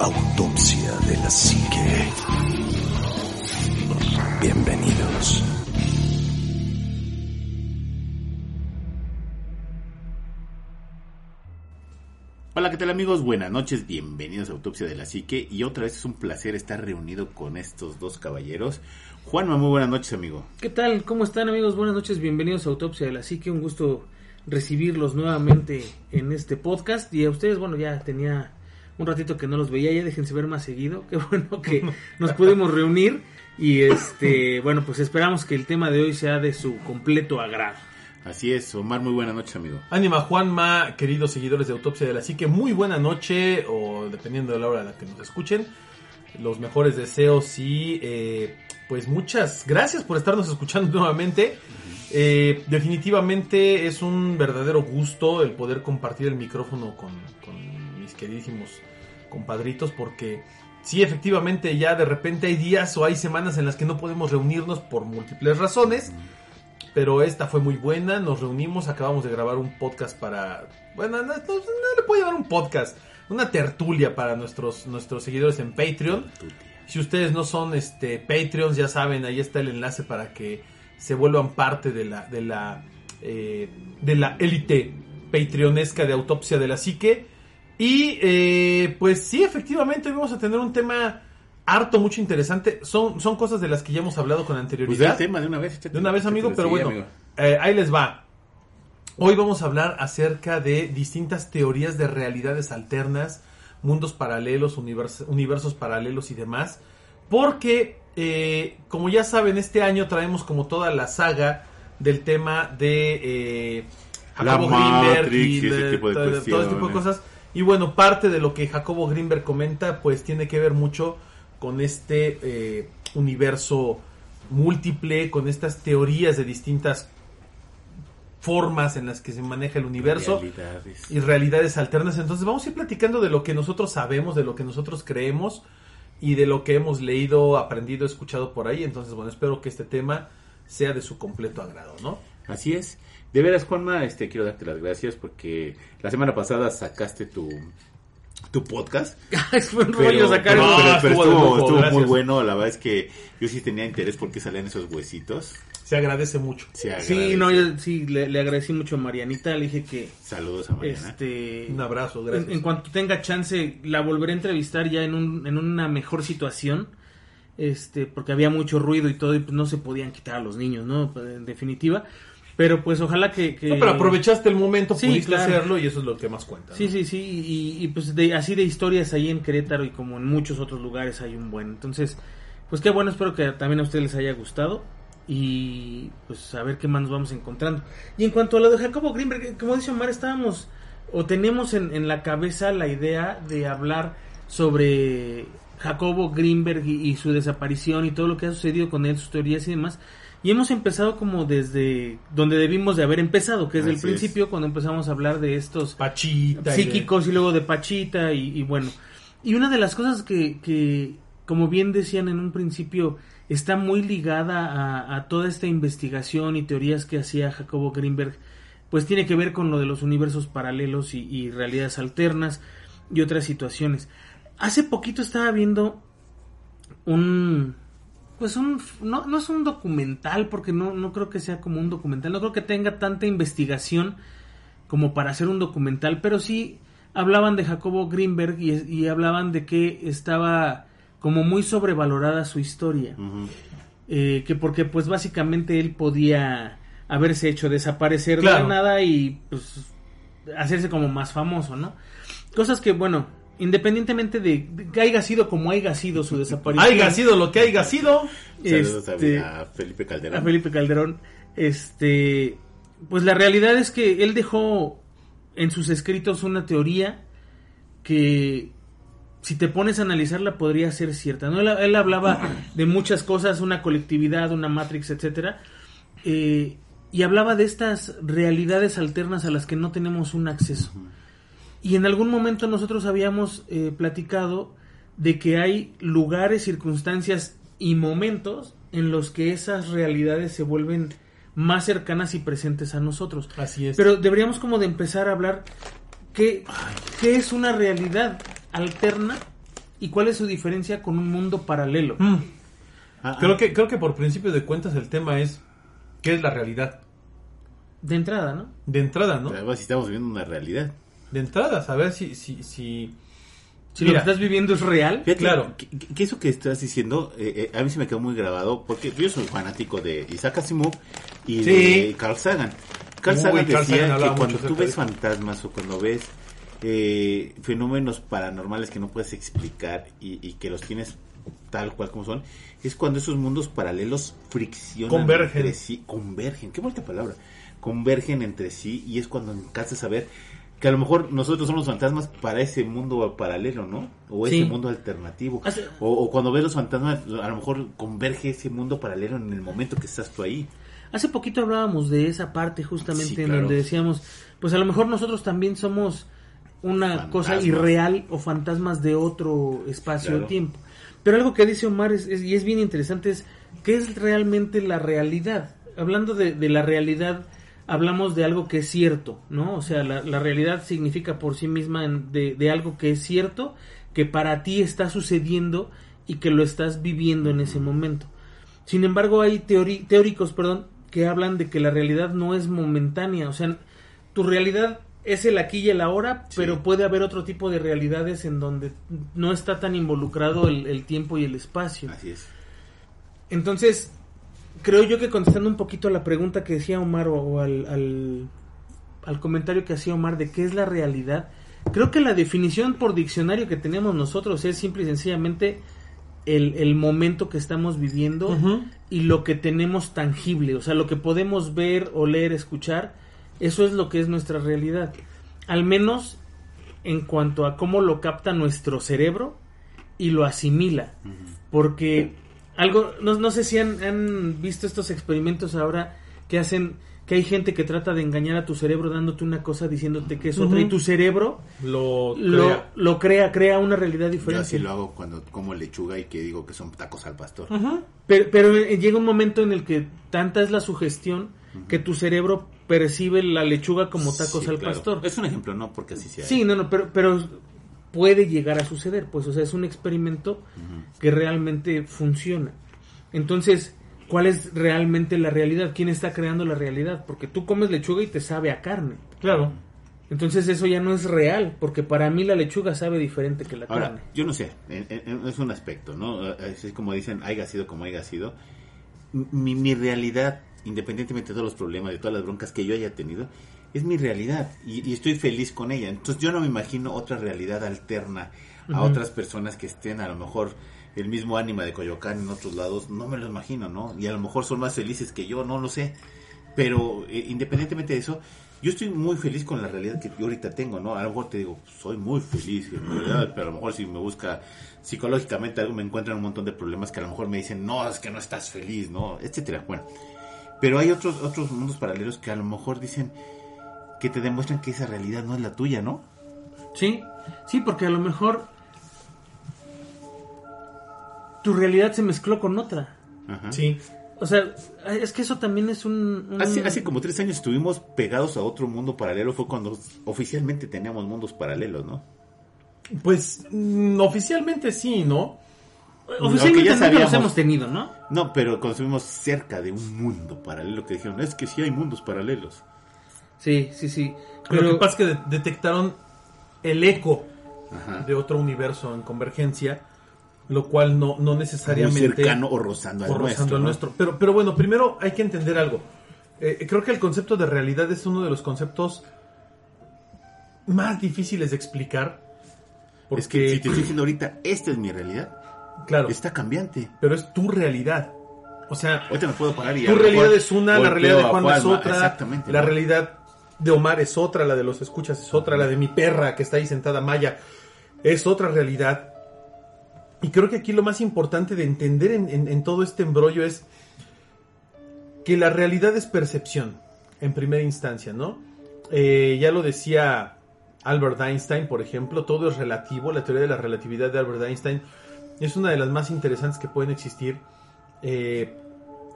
Autopsia de la Psique. Bienvenidos. Hola, ¿qué tal amigos? Buenas noches, bienvenidos a Autopsia de la Psique y otra vez es un placer estar reunido con estos dos caballeros. Juanma, muy buenas noches amigo. ¿Qué tal? ¿Cómo están amigos? Buenas noches, bienvenidos a Autopsia de la Psique, un gusto recibirlos nuevamente en este podcast y a ustedes, bueno, ya tenía un ratito que no los veía, ya déjense ver más seguido, qué bueno que nos pudimos reunir y este, bueno, pues esperamos que el tema de hoy sea de su completo agrado. Así es, Omar, muy buenas noches, amigo. Ánima Juanma, queridos seguidores de Autopsia de la Psique, muy buena noche, o dependiendo de la hora a la que nos escuchen. Los mejores deseos y eh, pues muchas gracias por estarnos escuchando nuevamente. Eh, definitivamente es un verdadero gusto el poder compartir el micrófono con, con mis queridísimos compadritos porque sí, efectivamente ya de repente hay días o hay semanas en las que no podemos reunirnos por múltiples razones pero esta fue muy buena. Nos reunimos, acabamos de grabar un podcast para. Bueno, no, no, no le puedo llamar un podcast, una tertulia para nuestros, nuestros seguidores en Patreon. Si ustedes no son este Patreons, ya saben, ahí está el enlace para que se vuelvan parte de la de la eh, de la élite patreonesca de autopsia de la psique. Y eh, pues sí, efectivamente, hoy vamos a tener un tema harto, mucho interesante. Son, son cosas de las que ya hemos hablado con Pues anterioridad. el tema de una vez. De una vez, amigo, pero bueno, eh, ahí les va. Hoy vamos a hablar acerca de distintas teorías de realidades alternas, mundos paralelos, univers- universos paralelos y demás. Porque, eh, como ya saben, este año traemos como toda la saga del tema de eh, La Jacobo Greenberg Matrix y ese de- tipo de todo- todo ese tipo de cosas. Y bueno, parte de lo que Jacobo Greenberg comenta, pues tiene que ver mucho con este eh, universo múltiple, con estas teorías de distintas formas en las que se maneja el universo Realidades. y realidades alternas. Entonces vamos a ir platicando de lo que nosotros sabemos, de lo que nosotros creemos y de lo que hemos leído, aprendido, escuchado por ahí. Entonces, bueno, espero que este tema sea de su completo agrado, ¿no? Así es. De veras, Juanma, este, quiero darte las gracias porque la semana pasada sacaste tu, tu podcast. Fue un rollo sacar pero- pero- pero estuvo estuvo, estuvo muy bueno. La verdad es que yo sí tenía interés porque salían esos huesitos. Se agradece mucho. Se Sí, agradece. no, yo sí le, le agradecí mucho a Marianita, le dije que Saludos a Mariana. este Un abrazo, en, gracias. en cuanto tenga chance la volveré a entrevistar ya en, un, en una mejor situación este porque había mucho ruido y todo y pues no se podían quitar a los niños no en definitiva pero pues ojalá que, que- No, pero aprovechaste el momento, Sí, pudiste claro. hacerlo y eso es lo que más cuenta. ¿no? sí sí sí y, y, pues de, así de historias ahí en Querétaro y como en muchos otros lugares hay un buen entonces pues qué bueno espero que también a ustedes les haya gustado y pues a ver qué más nos vamos encontrando y en cuanto a lo de Jacobo Greenberg como dice Omar estábamos o tenemos en, en la cabeza la idea de hablar sobre Jacobo Greenberg y, y su desaparición y todo lo que ha sucedido con él, sus teorías y demás. Y hemos empezado como desde donde debimos de haber empezado, que es el es. principio, cuando empezamos a hablar de estos Pachita. y de- psíquicos y luego de Pachita y, y bueno. Y una de las cosas que, que, como bien decían en un principio, está muy ligada a, a toda esta investigación y teorías que hacía Jacobo Greenberg, pues tiene que ver con lo de los universos paralelos y, y realidades alternas y otras situaciones. Hace poquito estaba viendo un pues un no, no es un documental porque no, no creo que sea como un documental, no creo que tenga tanta investigación como para hacer un documental, pero sí hablaban de Jacobo Greenberg y, y hablaban de que estaba como muy sobrevalorada su historia. Eh, que porque pues básicamente él podía haberse hecho desaparecer de Claro. la nada y pues hacerse como más famoso, ¿no? Cosas que bueno, independientemente de, de que haya sido como haya sido su desaparición. Haiga sido lo que haya sido. Saludos a- este, a, Felipe Calderón. a Felipe Calderón, este, pues la realidad es que él dejó en sus escritos una teoría que si te pones a analizarla podría ser cierta. ¿no? Él, él hablaba de muchas cosas, una colectividad, una matrix, etcétera, eh, y hablaba de estas realidades alternas a las que no tenemos un acceso. Y en algún momento nosotros habíamos eh, platicado de que hay lugares, circunstancias y momentos en los que esas realidades se vuelven más cercanas y presentes a nosotros. Así es. Pero deberíamos como de empezar a hablar qué, qué es una realidad alterna y cuál es su diferencia con un mundo paralelo. Mm. Ah, Creo ah, que, creo que por principio de cuentas el tema es ¿qué es la realidad? De entrada, ¿no? De entrada, ¿no? Además, si estamos viviendo una realidad. De entrada, saber si, si, si... Si Mira. lo que estás viviendo es real. Fíjate, Claro. Que, que- eso que estás diciendo, eh, eh, a mí se me quedó muy grabado, porque yo soy fanático de Isaac Asimov y Sí. de Carl Sagan. Carl Uy, Sagan Carl decía Sagan que cuando tú ves fantasmas o cuando ves eh, fenómenos paranormales que no puedes explicar y, y que los tienes tal cual como son, es cuando esos mundos paralelos friccionan Convergen. entre sí, convergen, qué bonita palabra, convergen entre sí y es cuando alcanzas a ver que a lo mejor nosotros somos fantasmas para ese mundo paralelo, ¿no? O ese Sí. mundo alternativo. Hace- O, o cuando ves los fantasmas, a lo mejor converge ese mundo paralelo en el momento que estás tú ahí. Hace poquito hablábamos de esa parte justamente Sí, en claro. donde decíamos, pues a lo mejor nosotros también somos una Fantasmas. cosa irreal o fantasmas de otro espacio Claro. o tiempo. Pero algo que dice Omar es, es- y es bien interesante es qué es realmente la realidad. Hablando de, de la realidad, hablamos de algo que es cierto, ¿no? O sea, la, la realidad significa por sí misma de, de algo que es cierto, que para ti está sucediendo y que lo estás viviendo en ese momento. Sin embargo, hay teóricos, perdón, que hablan de que la realidad no es momentánea, o sea, tu realidad es el aquí y el ahora, Sí. pero puede haber otro tipo de realidades en donde no está tan involucrado el, el tiempo y el espacio. Así es. Entonces, creo yo que contestando un poquito a la pregunta que decía Omar o, o al, al, al comentario que hacía Omar de qué es la realidad, creo que la definición por diccionario que tenemos nosotros es simple y sencillamente el, el momento que estamos viviendo y lo que tenemos tangible, o sea, lo que podemos ver, oler, escuchar, eso es lo que es nuestra realidad. Al menos en cuanto a cómo lo capta nuestro cerebro y lo asimila. Porque algo, no, no sé si han, han visto estos experimentos ahora que hacen que hay gente que trata de engañar a tu cerebro dándote una cosa diciéndote que es otra y tu cerebro Lo, lo, crea. lo crea, crea una realidad Yo diferente. así lo hago cuando como lechuga y que digo que son tacos al pastor. Pero, pero eh, llega un momento en el que tanta es la sugestión que tu cerebro percibe la lechuga como tacos Sí, al claro. pastor. Es un ejemplo, no porque así sea. Sí, no, no, pero, pero puede llegar a suceder, pues, o sea, es un experimento que realmente funciona. Entonces, ¿cuál es realmente la realidad? ¿Quién está creando la realidad? Porque tú comes lechuga y te sabe a carne. Claro. Entonces eso ya no es real, porque para mí la lechuga sabe diferente que la Ahora, carne. yo no sé, es un aspecto, ¿no? Es como dicen, haya sido como haya sido. Mi, mi realidad, independientemente de todos los problemas, de todas las broncas que yo haya tenido, es mi realidad y, y estoy feliz con ella. Entonces yo no me imagino otra realidad alterna a otras personas que estén a lo mejor el mismo ánima de Coyoacán en otros lados, no me lo imagino, ¿no? Y a lo mejor son más felices que yo, no lo sé. Pero eh, independientemente de eso, yo estoy muy feliz con la realidad que yo ahorita tengo, ¿no? A lo mejor te digo, soy muy feliz realidad, pero a lo mejor si me busca psicológicamente algo me encuentran un montón de problemas que a lo mejor me dicen, no, es que no estás feliz, ¿no? Etcétera. Bueno, pero hay otros, otros mundos paralelos que a lo mejor dicen que te demuestran que esa realidad no es la tuya, ¿no? Sí, sí, porque a lo mejor tu realidad se mezcló con otra. Ajá. Sí. O sea, es que eso también es un... un- Hace, hace como tres años estuvimos pegados a otro mundo paralelo, fue cuando oficialmente teníamos mundos paralelos, ¿no? Pues mm, oficialmente sí, ¿no? Oficialmente Aunque ya nunca los hemos tenido, ¿no? No, pero cuando estuvimos cerca de un mundo paralelo que dijeron, es que sí hay mundos paralelos. Sí, sí, sí. Lo que Pero, pasa es que de- detectaron el eco Ajá. de otro universo en convergencia, lo cual no, no Muy necesariamente... cercano o rozando al o rozando nuestro. el ¿no? nuestro. Pero, pero bueno, primero hay que entender algo. Eh, creo que el concepto de realidad es uno de los conceptos más difíciles de explicar. Porque, Es que si te estoy diciendo ahorita, esta es mi realidad, claro, está cambiante. pero es tu realidad. O sea, Ahorita me puedo parar y tu realidad es una, la realidad de Juan es otra, Exactamente. la ¿no? realidad de Omar es otra, la de los escuchas es otra, la de mi perra que está ahí sentada Maya. es otra realidad. Y creo que aquí lo más importante de entender en, todo este embrollo es que la realidad es percepción, en primera instancia, ¿no? Eh, ya lo decía Albert Einstein, por ejemplo, todo es relativo, la teoría de la relatividad de Albert Einstein es una de las más interesantes que pueden existir. Eh,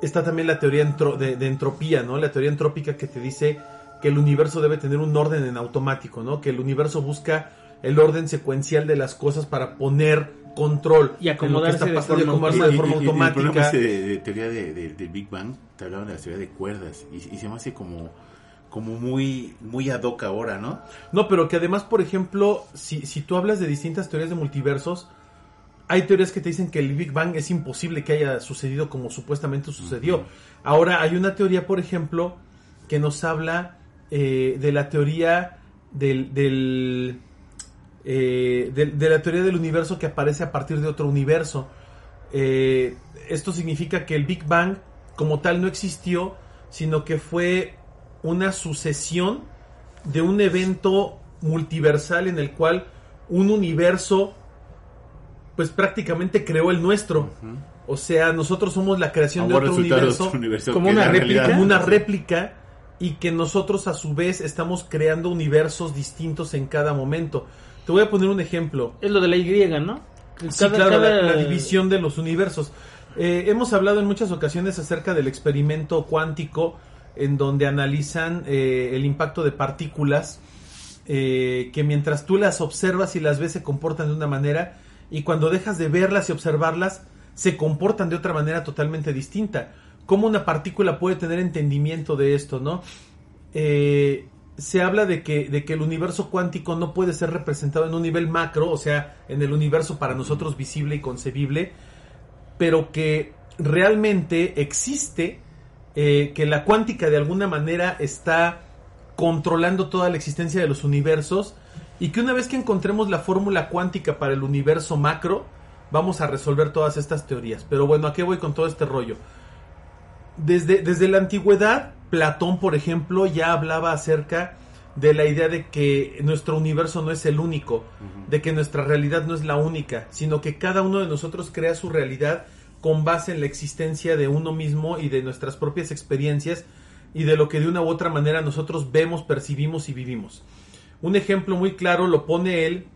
está también la teoría de, de entropía, ¿no? La teoría entrópica que te dice que el universo debe tener un orden en automático, ¿no? Que el universo busca el orden secuencial de las cosas para poner control Y en lo que acomodarse está de pasando y forma acomodarse de Y- forma y- y- y El problema automática. ese de, de teoría de, de- del Big Bang, te hablaban de la teoría de cuerdas y, y se me hace como, como muy, muy ad hoc ahora, ¿no? No, pero que además, por ejemplo, si, si tú hablas de distintas teorías de multiversos, hay teorías que te dicen que el Big Bang es imposible que haya sucedido como supuestamente sucedió. Ahora, hay una teoría, por ejemplo, que nos habla eh, de la teoría del... del eh, de, de la teoría del universo que aparece a partir de otro universo. Eh, esto significa que el Big Bang como tal no existió, sino que fue una sucesión de un evento multiversal en el cual un universo pues prácticamente creó el nuestro. O sea, nosotros somos la creación de otro universo, otro universo como una réplica, como una réplica y que nosotros a su vez estamos creando universos distintos en cada momento. Te voy a poner un ejemplo. Es lo de la Y, ¿no? Sí, Cada- claro, La, división de los universos. Eh, hemos hablado en muchas ocasiones acerca del experimento cuántico en donde analizan eh, el impacto de partículas eh, que mientras tú las observas y las ves se comportan de una manera y cuando dejas de verlas y observarlas se comportan de otra manera totalmente distinta. ¿Cómo una partícula puede tener entendimiento de esto, no? Eh, se habla de que, de que el universo cuántico no puede ser representado en un nivel macro, o sea, en el universo para nosotros visible y concebible, pero que realmente existe, eh, que la cuántica de alguna manera está controlando toda la existencia de los universos y que una vez que encontremos la fórmula cuántica para el universo macro, vamos a resolver todas estas teorías. Pero bueno, ¿a qué voy con todo este rollo? Desde, desde la antigüedad, Platón, por ejemplo, ya hablaba acerca de la idea de que nuestro universo no es el único, de que nuestra realidad no es la única, sino que cada uno de nosotros crea su realidad con base en la existencia de uno mismo y de nuestras propias experiencias y de lo que de una u otra manera nosotros vemos, percibimos y vivimos. Un ejemplo muy claro lo pone él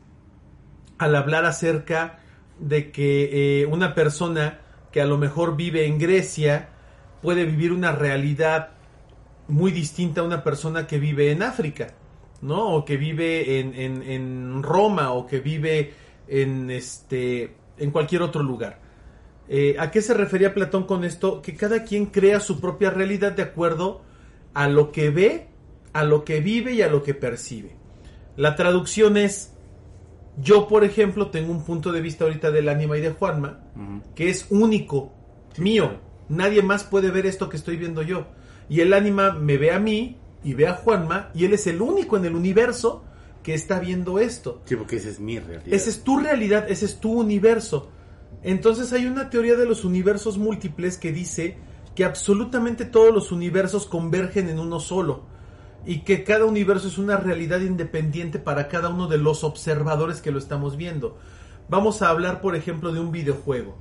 al hablar acerca de que eh, una persona que a lo mejor vive en Grecia puede vivir una realidad muy distinta a una persona que vive en África, ¿no? O que vive en, en- en Roma o que vive en este en cualquier otro lugar. Eh, ¿A qué se refería Platón con esto? Que cada quien crea su propia realidad de acuerdo a lo que ve, a lo que vive y a lo que percibe. La traducción es, yo por ejemplo tengo un punto de vista ahorita del ánima y de Juanma, que es único, mío. Nadie más puede ver esto que estoy viendo yo. Y el ánima me ve a mí y ve a Juanma y él es el único en el universo que está viendo esto. Sí, porque esa es mi realidad. Esa es tu realidad, ese es tu universo. Entonces hay una teoría de los universos múltiples que dice que absolutamente todos los universos convergen en uno solo y que cada universo es una realidad independiente para cada uno de los observadores que lo estamos viendo. Vamos a hablar, por ejemplo, de un videojuego.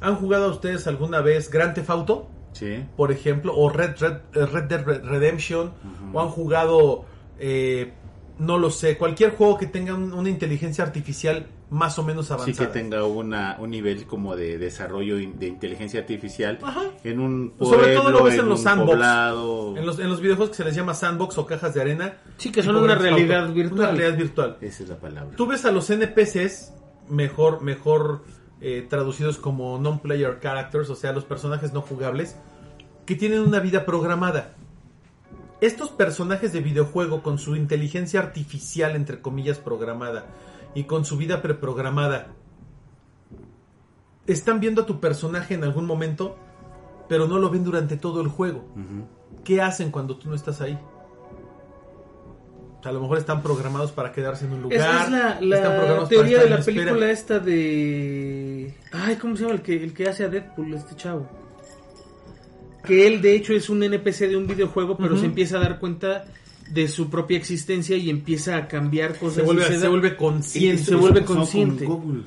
¿Han jugado ustedes alguna vez Grand Theft Auto? Sí. por ejemplo, o Red, Red, eh, Red Dead Red- Redemption, o han jugado, eh, no lo sé, cualquier juego que tenga un- una inteligencia artificial más o menos Sí avanzada. que tenga una, un nivel como de desarrollo de inteligencia artificial Ajá. en un Sobre todo lo ves en en los sandbox. poblado. En los, en los videojuegos que se les llama sandbox o cajas de arena. Sí, que son tipo una Grand Theft realidad Auto. virtual. Una realidad virtual. Esa es la palabra. Tú ves a los NPCs, mejor, mejor eh, traducidos como non-player characters, o sea, los personajes no jugables, que tienen una vida programada. Estos personajes de videojuego con su inteligencia artificial, entre comillas, programada, y con su vida preprogramada, están viendo a tu personaje en algún momento, pero no lo ven durante todo el juego. ¿Qué hacen cuando tú no estás ahí? O sea, a lo mejor están programados para quedarse en un lugar. Esa es la, teoría de la espera. película esta de... Ay, ¿cómo se llama el que, el que hace a Deadpool, este chavo? Que él de hecho es un NPC de un videojuego, pero se empieza a dar cuenta de su propia existencia y empieza a cambiar cosas. Se vuelve, y se vuelve consciente. se vuelve consciente. con Google,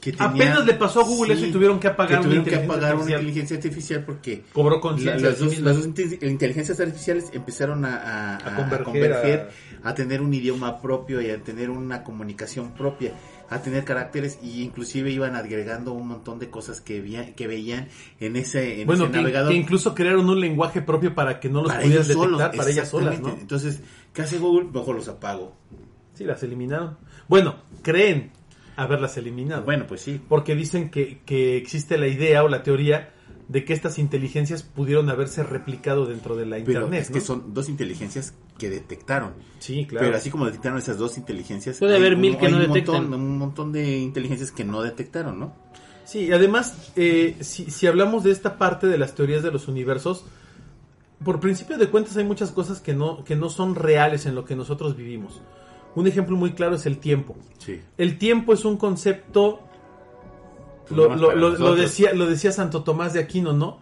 que tenía- Apenas le pasó a Google eso y tuvieron que apagar que una tuvieron que inteligencia apagar una inteligencia artificial porque Cobró conciencia. las, sí dos, las dos inte- inteligencias artificiales empezaron a, a- A a- converger, a converger, a... tener un idioma propio y a tener una comunicación propia, a tener caracteres y inclusive iban agregando un montón de cosas que, veían, que veían en ese, en Bueno, ese que, navegador. que incluso crearon un lenguaje propio para que no los para pudieran detectar solos, para ellas solas. Entonces, ¿qué hace Google? Mejor los apago. Sí, las eliminaron. Bueno, creen haberlas eliminado. Bueno, pues sí. Porque dicen que, que existe la idea o la teoría de que estas inteligencias pudieron haberse replicado dentro de la Pero Internet. es que son dos inteligencias que detectaron. Sí, claro. Pero así como detectaron esas dos inteligencias, Puede haber un- mil que no un detectan. Montón, un montón de inteligencias que no detectaron, ¿no? Sí, y además, eh, si, si hablamos de esta parte de las teorías de los universos, por principio de cuentas hay muchas cosas que no, que no son reales en lo que nosotros vivimos. Un ejemplo muy claro es el tiempo. Sí. El tiempo es un concepto, Pues lo, decía, lo decía Santo Tomás de Aquino, ¿no?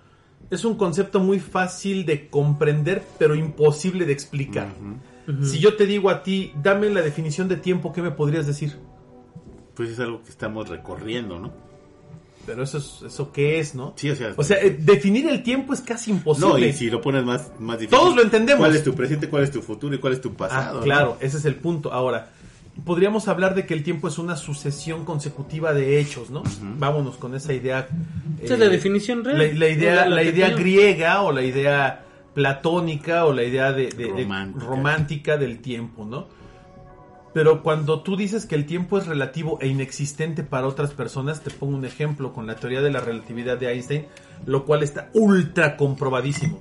Es un concepto muy fácil de comprender, pero imposible de explicar. Si yo te digo a ti, dame la definición de tiempo, ¿qué me podrías decir? Pues es algo que estamos recorriendo, ¿no? Pero eso, es, eso qué es, ¿no? Sí, o sea, O sea, eh, definir el tiempo es casi imposible. no, y si lo pones más, más difícil. Todos lo entendemos. ¿Cuál es tu presente, cuál es tu futuro y cuál es tu Ah, pasado? claro, ese es el punto. Ahora, podríamos hablar de que el tiempo es una sucesión consecutiva de hechos, ¿no? Vámonos con esa idea. Esa es eh, la definición real. La, la idea, La- la la que idea tenemos. griega o la idea platónica o la idea de, de- de- Romántica. romántica del tiempo, ¿no? Pero cuando tú dices que el tiempo es relativo e inexistente para otras personas, te pongo un ejemplo con la teoría de la relatividad de Einstein, lo cual está ultra comprobadísimo.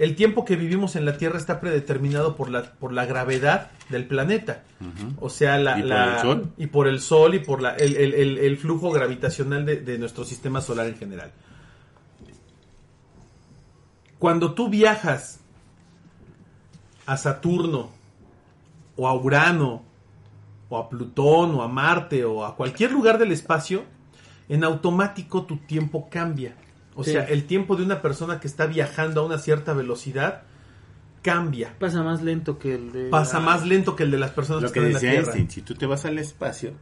El tiempo que vivimos en la Tierra está predeterminado por la, por la gravedad del planeta. O sea, la, ¿Y por la- el Sol? y por el Sol y por la, el, el- el- el flujo gravitacional de, de nuestro sistema solar en general. Cuando tú viajas a Saturno o a Urano o a Plutón o a Marte o a cualquier lugar del espacio, en automático tu tiempo cambia. O Sí. sea, el tiempo de una persona que está viajando a una cierta velocidad cambia. Pasa más lento que el de... Pasa más lento que el de las personas Lo que que están en la decía Tierra. Einstein, si tú te vas al espacio,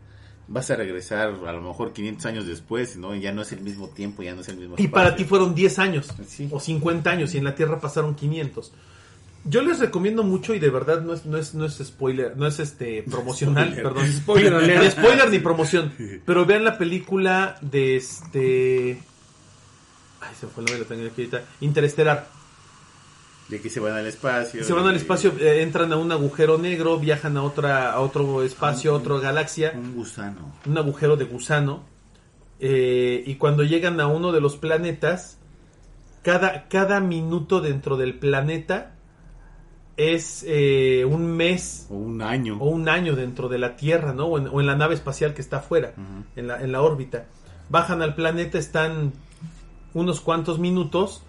vas a regresar a lo mejor 500 años después, ¿no? Ya no es el mismo tiempo, ya no es el mismo Y para ti fueron 10 años Sí. o 50 años y en la Tierra pasaron 500. Yo les recomiendo mucho y de verdad no es, no es, no es spoiler, no es este promocional, Spoiler. perdón. Spoiler. Ni spoiler ni promoción. Pero vean la película de este... Ay, se me fue el nombre, la tengo aquí ahorita. Interestelar. De que se van al espacio. Se van al espacio, eh, entran a un agujero negro, viajan a otra a otro espacio, a otra galaxia. Un gusano. un agujero de gusano eh, y cuando llegan a uno de los planetas cada, cada minuto dentro del planeta es eh, un mes O un año. o un año dentro de la Tierra, ¿no? O en, o en la nave espacial que está afuera, en, la, en la órbita. Bajan al planeta, están unos cuantos minutos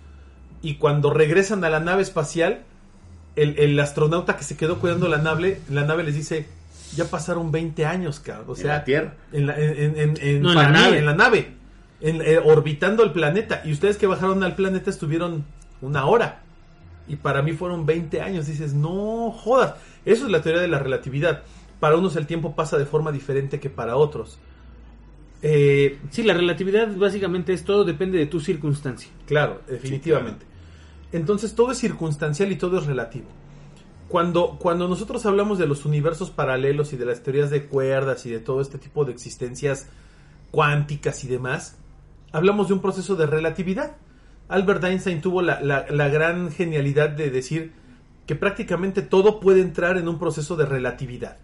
y cuando regresan a la nave espacial, el, el astronauta que se quedó cuidando la nave, la nave les dice, ya pasaron 20 años, cabrón. O En sea, la Tierra. en la, en, en- en No, en la nave. en la nave, en- eh, orbitando el planeta. Y ustedes que bajaron al planeta estuvieron una hora. Y para mí fueron 20 años. Dices, no jodas. Eso es la teoría de la relatividad. Para unos el tiempo pasa de forma diferente que para otros. Eh, Sí, la relatividad básicamente es todo depende de tu circunstancia. Claro, definitivamente. Entonces todo es circunstancial y todo es relativo. Cuando, cuando nosotros hablamos de los universos paralelos y de las teorías de cuerdas y de todo este tipo de existencias cuánticas y demás, hablamos de un proceso de relatividad. Albert Einstein tuvo la, la- la gran genialidad de decir que prácticamente todo puede entrar en un proceso de relatividad.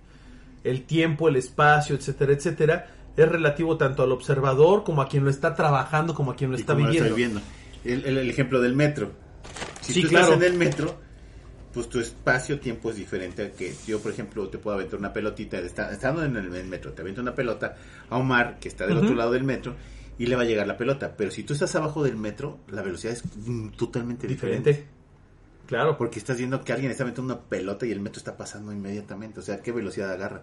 El tiempo, el espacio, etcétera, etcétera, es relativo tanto al observador como a quien lo está trabajando, como a quien lo está como lo viviendo. El, el- el ejemplo del metro. Si Sí, tú claro. estás en el metro, pues tu espacio-tiempo es diferente a que yo, por ejemplo, te puedo aventar una pelotita, está- estando en el, metro, te avento una pelota a Omar, que está del otro lado del metro, y le va a llegar la pelota. Pero si tú estás abajo del metro, la velocidad es mm, totalmente diferente. diferente. Claro, Porque estás viendo que alguien está aventando una pelota y el metro está pasando inmediatamente. O sea, ¿qué velocidad agarra?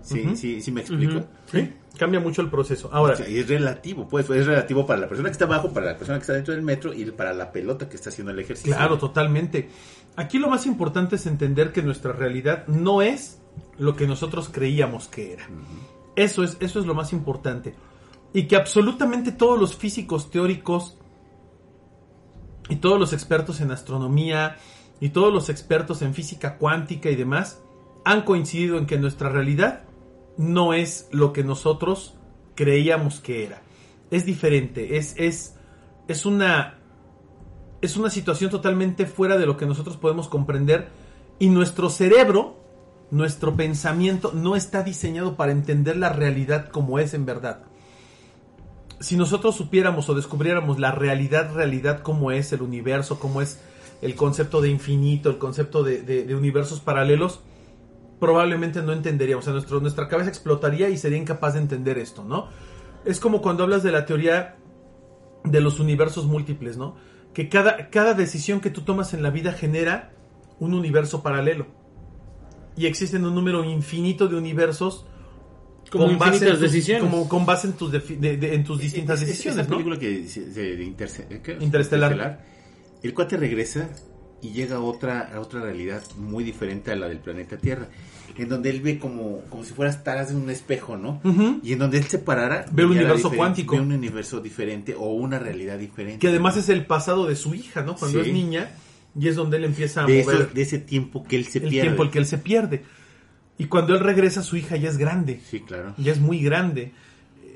Sí, Ujú. sí, sí me explico. Sí, cambia mucho el proceso. Ahora, O sea, y es relativo, pues, es relativo para la persona que está abajo, para la persona que está dentro del metro y para la pelota que está haciendo el ejercicio. claro, totalmente. Aquí lo más importante es entender que nuestra realidad no es lo que nosotros creíamos que era. Eso es, eso es lo más importante. Y que absolutamente todos los físicos teóricos y todos los expertos en astronomía y todos los expertos en física cuántica y demás han coincidido en que nuestra realidad no es lo que nosotros creíamos que era. Es diferente, es, es, es una es una situación totalmente fuera de lo que nosotros podemos comprender y nuestro cerebro, nuestro pensamiento no está diseñado para entender la realidad como es en verdad. Si nosotros supiéramos o descubriéramos la realidad, realidad como es el universo, como es el concepto de infinito, el concepto de, universos paralelos, probablemente no entenderíamos. O sea, nuestra cabeza explotaría y sería incapaz de entender esto, ¿no? Es como cuando hablas de la teoría de los universos múltiples, ¿no? Que cada, cada decisión que tú tomas en la vida genera un universo paralelo. Y existen un número infinito de universos Como base en infinitas tus- decisiones. como- con base en tus, de- de- en tus distintas Es- es- decisiones, Esa ¿no? película que dice- de, de Interce- ¿eh, qué? Interestelar. El cuate regresa y llega a otra, a otra realidad muy diferente a la del planeta Tierra. En donde él ve como, como si fueras taras de un espejo, ¿no? Ujú. Y en donde él se parara. Ve un universo cuántico. Ve un universo diferente o una realidad diferente. Que además es el pasado de su hija, ¿no? Cuando Sí. es niña y es donde él empieza a de, mover eso- de ese tiempo que él se el pierde. tiempo el que él se pierde. Y cuando él regresa, su hija ya es grande. Sí, claro. ya es muy grande.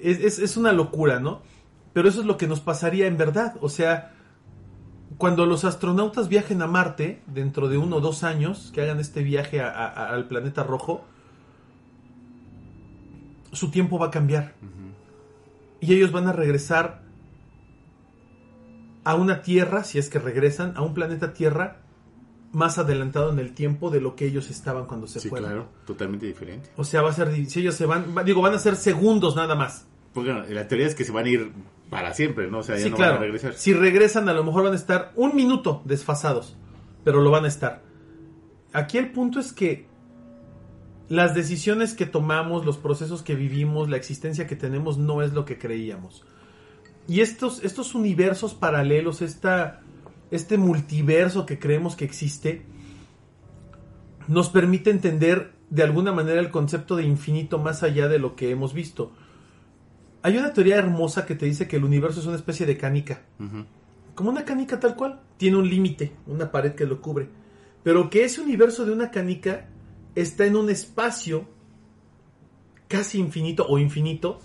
Es, es- es una locura, ¿no? Pero eso es lo que nos pasaría en verdad. O sea, cuando los astronautas viajen a Marte, dentro de uno o dos años, que hagan este viaje a- a- al planeta rojo, su tiempo va a cambiar. Y ellos van a regresar a una Tierra, si es que regresan, a un planeta Tierra más adelantado en el tiempo de lo que ellos estaban cuando se Sí, fueron. claro. Totalmente diferente. O sea, va a ser, si ellos se van, va- digo, van a ser segundos nada más. Porque bueno, la teoría es que se van a ir para siempre, ¿no? O sea, ya sí, no claro. van a regresar. Si regresan, a lo mejor van a estar un minuto desfasados, pero lo van a estar. Aquí el punto es que las decisiones que tomamos, los procesos que vivimos, la existencia que tenemos no es lo que creíamos. Y estos, estos universos paralelos, esta, este multiverso que creemos que existe, nos permite entender de alguna manera el concepto de infinito más allá de lo que hemos visto. Hay una teoría hermosa que te dice que el universo es una especie de canica. Como una canica tal cual. Tiene un límite, una pared que lo cubre. Pero que ese universo de una canica está en un espacio casi infinito o infinito,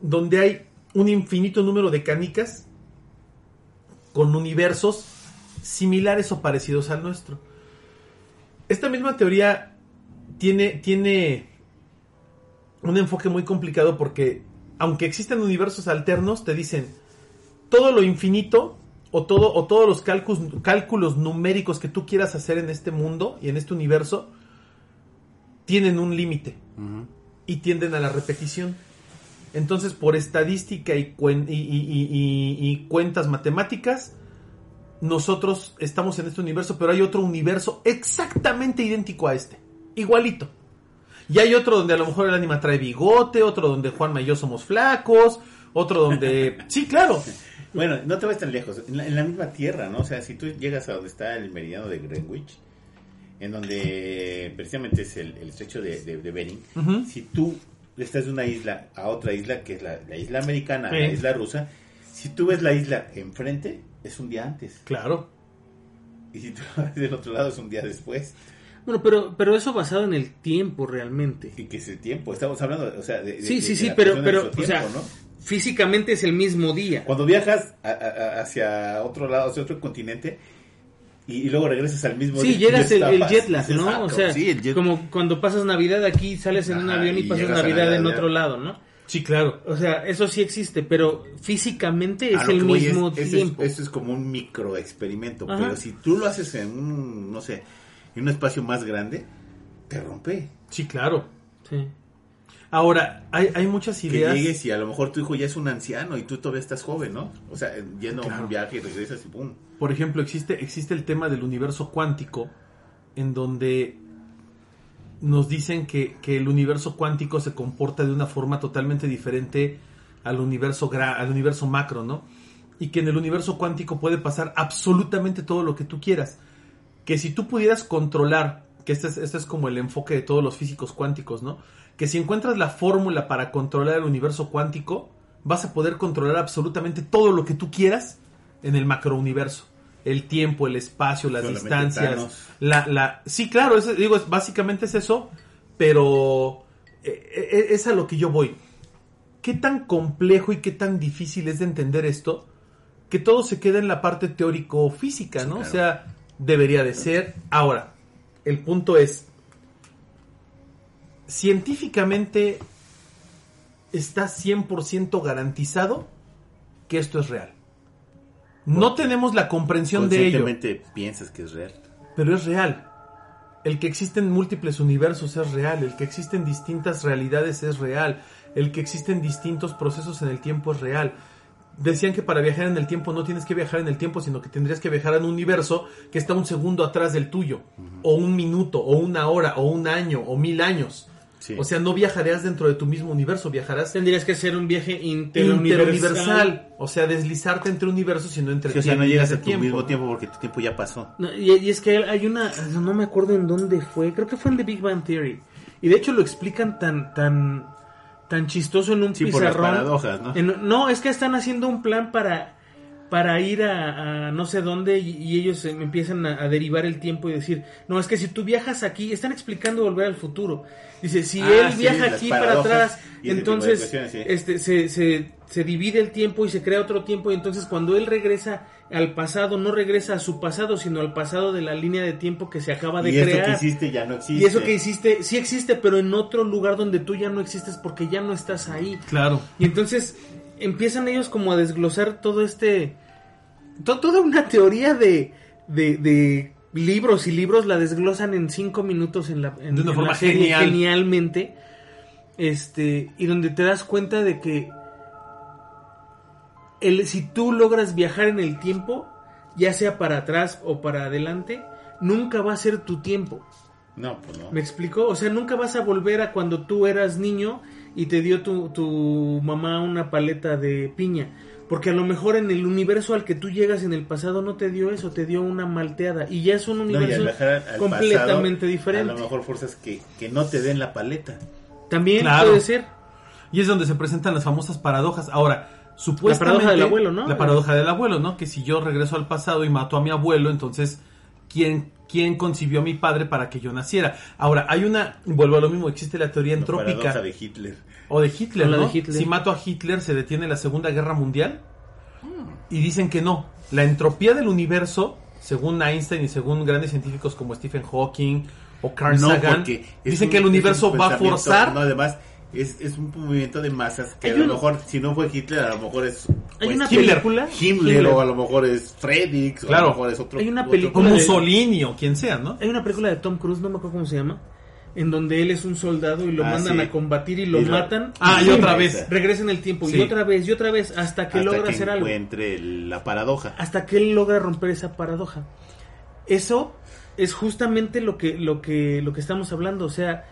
donde hay un infinito número de canicas con universos similares o parecidos al nuestro. Esta misma teoría tiene, tiene un enfoque muy complicado porque aunque existen universos alternos, te dicen todo lo infinito o todo o todos los cálculos, cálculos numéricos que tú quieras hacer en este mundo y en este universo tienen un límite y tienden a la repetición. Entonces, por estadística y, cuen- y- cuentas matemáticas, nosotros estamos en este universo, pero hay otro universo exactamente idéntico a este, igualito. Y hay otro donde a lo mejor el ánima trae bigote, otro donde Juanma y yo somos flacos, otro donde... Sí, claro. Bueno, no te vas tan lejos. En la, en la misma tierra, ¿no? O sea, si tú llegas a donde está el meridiano de Greenwich, en donde precisamente es el, el estrecho de, de, de Bering, si tú estás de una isla a otra isla, que es la, la isla americana, Sí. la isla rusa, si tú ves la isla enfrente, es un día antes. Claro. Y si tú vas del otro lado, es un día después. Bueno, pero, pero eso basado en el tiempo realmente. Y que es el tiempo. Estamos hablando, o sea, de, Sí, de- sí, de sí, pero, pero, nuestro o sea, tiempo, ¿no? físicamente es el mismo día. Cuando viajas a- a- hacia otro lado, hacia otro continente, y, y luego regresas al mismo Sí, día llegas que el, el ¿no? "Ah, o sea, sí, el jet- como cuando pasas Navidad aquí, sales en un avión y, y pasas Navidad en otro lado, ¿no? Sí, claro. O sea, eso sí existe, pero físicamente es el que mismo es- tiempo. Eso es como un microexperimento, Ajá. pero si tú lo haces en un, no sé, en un espacio más grande, te rompe. Sí, claro. Sí. Ahora, hay, hay muchas Que ideas... llegues y a lo mejor tu hijo ya es un anciano y tú todavía estás joven, ¿no? O sea, yendo a Claro. un viaje y regresas y pum. Por ejemplo, existe, existe el tema del universo cuántico, en donde nos dicen que, que el universo cuántico se comporta de una forma totalmente diferente al universo, gra- al universo macro, ¿no? Y que en el universo cuántico puede pasar absolutamente todo lo que tú quieras. que si tú pudieras controlar, que este es, este es como el enfoque de todos los físicos cuánticos, ¿no? Que si encuentras la fórmula para controlar el universo cuántico, vas a poder controlar absolutamente todo lo que tú quieras en el macrouniverso. El tiempo, el espacio, las Solamente distancias. La, la, sí, claro, es- digo, es- básicamente es eso, pero eh, eh, es a lo que yo voy. ¿Qué tan complejo y qué tan difícil es de entender esto? Que todo se queda en la parte teórico-física, ¿no? claro. O sea, debería de ser. Ahora, el punto es, científicamente está 100% garantizado que esto es real. No tenemos la comprensión de ello, piensas que es real. pero es real. El que existen múltiples universos es real, el que existen distintas realidades es real, el que existen distintos procesos en el tiempo es real. Decían que para viajar en el tiempo no tienes que viajar en el tiempo, sino que tendrías que viajar en un universo que está un segundo atrás del tuyo, o un minuto, o una hora, o un año, o mil años. Sí. O sea, no viajarías dentro de tu mismo universo, viajarás Tendrías que hacer un viaje interuniversal. interuniversal. O sea, deslizarte entre universos, sino entre Sí, o sea, no llegas a tu tiempo. mismo tiempo porque tu tiempo ya pasó. No, y, y es que hay una, no me acuerdo en dónde fue, creo que fue en The Big Bang Theory. Y de hecho lo explican tan, tan, tan chistoso en un Sí, por las pizarrón. paradojas, ¿no? En- no, es que están haciendo un plan para, para ir a, a no sé dónde y, y ellos em, empiezan a, a derivar el tiempo y decir, no, es que si tú viajas aquí, están explicando volver al futuro. Dice, si Ah, él sí, viaja aquí para atrás, y entonces sí. este, se, se, se divide el tiempo y se crea otro tiempo y entonces cuando él regresa al pasado, no regresa a su pasado, sino al pasado de la línea de tiempo que se acaba de y crear. esto que hiciste ya no existe. Y eso que hiciste, sí existe, pero en otro lugar donde tú ya no existes porque ya no estás ahí. Claro. Y entonces empiezan ellos como a desglosar todo este... to- toda una teoría de, de, de libros y libros la desglosan en cinco minutos en la, en, De una en forma la serie genial. genialmente. Este, y donde te das cuenta de que el, si tú logras viajar en el tiempo, ya sea para atrás o para adelante, nunca va a ser tu tiempo. No, pues no. ¿Me explico? O sea, nunca vas a volver a cuando tú eras niño y te dio tu, tu mamá una paleta de piña. Porque a lo mejor en el universo al que tú llegas en el pasado no te dio eso, te dio una malteada. Y ya es un No, y al universo al completamente pasado, diferente. A lo mejor fuerzas que, que no te den la paleta. También Claro. puede ser. Y es donde se presentan las famosas paradojas. Ahora, supuestamente... paradoja del abuelo, ¿no? La paradoja del abuelo, ¿no? Que si yo regreso al pasado y mato a mi abuelo, entonces, ¿quién, quién concibió a mi padre para que yo naciera? Ahora, hay una... Vuelvo a lo mismo, existe la teoría La entrópica. paradoja de Hitler. O de Hitler, la ¿no? de Hitler. Si mato a Hitler, ¿se detiene la Segunda Guerra Mundial? Y dicen que no. La entropía del universo, según Einstein y según grandes científicos como Stephen Hawking o Carl No, Sagan, dicen un- que el universo un va a forzar... No, además, es, es un movimiento de masas que Hay a lo un- mejor, si no fue Hitler, a lo mejor es. Hay pues, una Himmler. película. Himmler, Himmler. o a lo mejor es Fredix, o a Claro. lo mejor es otro. Hay una otro- o película de- Mussolini o quien sea, ¿no? Hay una película de Tom Cruise, no me acuerdo cómo se llama, en donde él es un soldado y lo Ah, mandan sí. a combatir y lo Y lo- matan. Ah, y otra vez. Regresa en el tiempo Sí. y otra vez y otra vez hasta que hasta logra que hacer algo. encuentre la paradoja. Hasta que él logra romper esa paradoja. Eso es justamente lo que, lo que, lo que estamos hablando. O sea,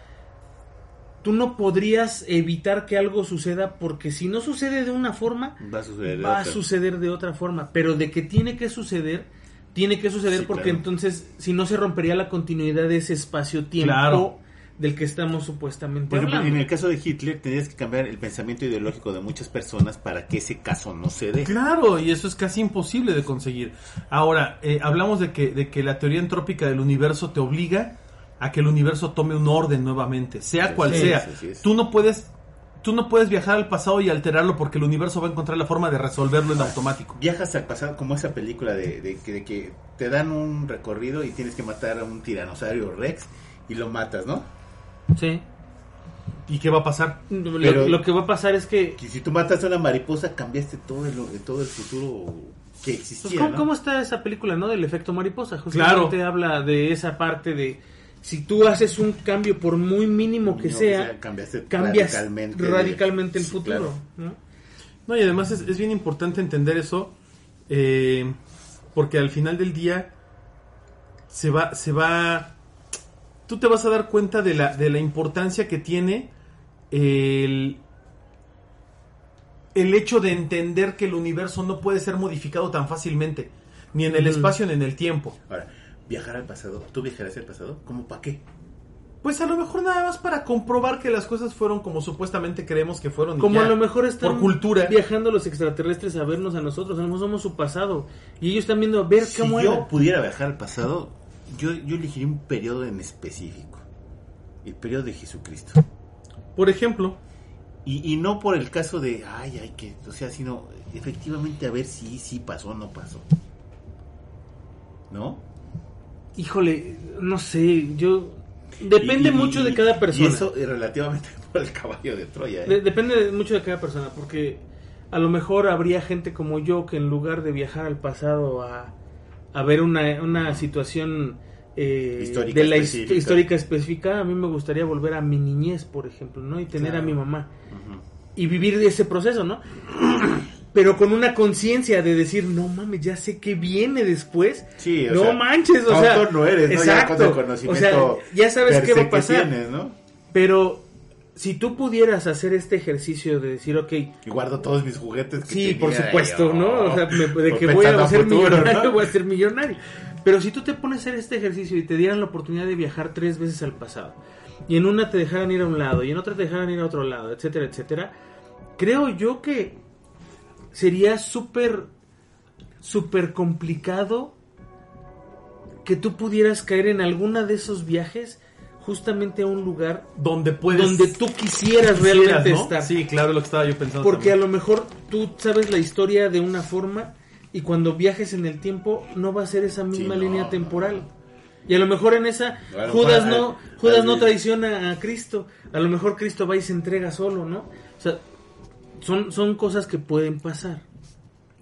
tú no podrías evitar que algo suceda porque si no sucede de una forma, Va a suceder. de va a otra. suceder de otra forma. Pero de que tiene que suceder, tiene que suceder Sí, porque claro. entonces si no se rompería la continuidad de ese espacio-tiempo Claro. del que estamos supuestamente Por ejemplo, hablando. en el caso de Hitler, tenías que cambiar el pensamiento ideológico de muchas personas para que ese caso no se dé. Claro, y eso es casi imposible de conseguir. Ahora, eh, hablamos de que, de que la teoría entrópica del universo te obliga a que el universo tome un orden nuevamente, sea Sí, cual sí, sea. sí. Tú no puedes, tú no puedes viajar al pasado y alterarlo porque el universo va a encontrar la forma de resolverlo en automático. Viajas al pasado como esa película de, de que- de que te dan un recorrido y tienes que matar a un tiranosaurio Rex y lo matas, ¿no? Sí. ¿Y qué va a pasar? Lo, Pero- lo que va a pasar es que... Que si tú matas a una mariposa, cambiaste todo el, todo el futuro que pues, existía, ¿cómo, ¿no? cómo está esa película, no? Del efecto mariposa. Justamente Claro. habla de esa parte de... Si tú haces un cambio, por muy mínimo que No, sea, cambiaste cambias radicalmente, el sí, futuro. claro. ¿no? No, y además es, es bien importante entender eso, eh, porque al final del día se va, se va, tú te vas a dar cuenta de la, de la importancia que tiene el, el hecho de entender que el universo no puede ser modificado tan fácilmente, ni en el Mm. espacio ni en el tiempo. Ahora, viajar al pasado. ¿Tú viajarás al pasado? ¿Cómo para qué? Pues a lo mejor nada más para comprobar que las cosas fueron como supuestamente creemos que fueron. Como ya, a lo mejor están por cultura. viajando los extraterrestres a vernos a nosotros, a lo mejor somos su pasado. Y ellos están viendo a ver Si cómo yo era. pudiera viajar al pasado, yo, yo elegiría un periodo en específico. El periodo de Jesucristo. Por ejemplo, Y, y no por el caso de, ay, ay, que, o sea, sino efectivamente a ver si sí pasó o no pasó. ¿No? Híjole, no sé, yo... Depende Y- y- mucho de cada persona. Y eso es relativamente por el caballo de Troya. ¿eh? De- depende de- mucho de cada persona, porque a lo mejor habría gente como yo que en lugar de viajar al pasado a, a ver una, una situación eh, Histórica de la específica. histórica específica, a mí me gustaría volver a mi niñez, por ejemplo, ¿no? Y tener Claro. a mi mamá y vivir ese proceso, ¿no? Pero con una conciencia de decir, no mames, ya sé que viene después. Sí, o no sea, manches, o sea, no eres, ¿no? Ya con el o conocimiento sea, ya sabes qué va a pasar. tienes, ¿no? Pero si tú pudieras hacer este ejercicio de decir, ok, Y guardo todos mis juguetes. Que Sí, tenía por supuesto, ¿no? O sea, me- de que voy a ser futuro, millonario, ¿no? voy a ser millonario. Pero si tú te pones a hacer este ejercicio y te dieran la oportunidad de viajar tres veces al pasado, y en una te dejaran ir a un lado, y en otra te dejaran ir a otro lado, etcétera, etcétera, creo yo que sería súper, súper complicado que tú pudieras caer en alguna de esos viajes justamente a un lugar donde puedes. donde tú quisieras, quisieras, realmente ¿no? estar. Sí, claro, es lo que estaba yo pensando. Porque a lo mejor tú sabes la historia de una forma y cuando viajes en el tiempo no va a ser esa misma línea no. temporal. Y a lo mejor en esa lo Judas mejor, no eh, Judas no así- traiciona a Cristo. A lo mejor Cristo va y se entrega solo, ¿no? O sea, son son cosas que pueden pasar.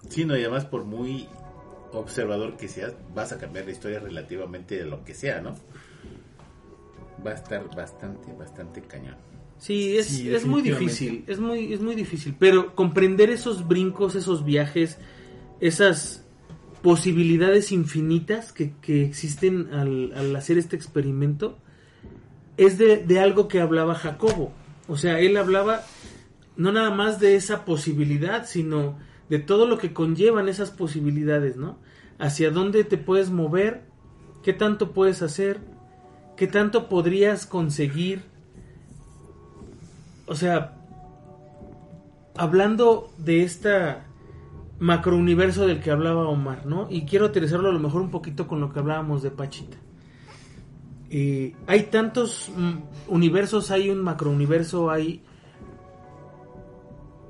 Sí, no, y además por muy observador que seas, vas a cambiar la historia relativamente de lo que sea, ¿no? Va a estar bastante, bastante cañón. Sí, es, Sí, es muy difícil, es muy, es muy difícil, pero comprender esos brincos, esos viajes, esas posibilidades infinitas que, que existen al, al hacer este experimento, es de, de algo que hablaba Jacobo. O sea, él hablaba no nada más de esa posibilidad, sino de todo lo que conllevan esas posibilidades, ¿no? Hacia dónde te puedes mover, qué tanto puedes hacer, qué tanto podrías conseguir. O sea, hablando de esta macrouniverso del que hablaba Omar, ¿no? Y quiero aterrizarlo a lo mejor un poquito con lo que hablábamos de Pachita. Eh, hay tantos mm, universos, hay un macrouniverso, hay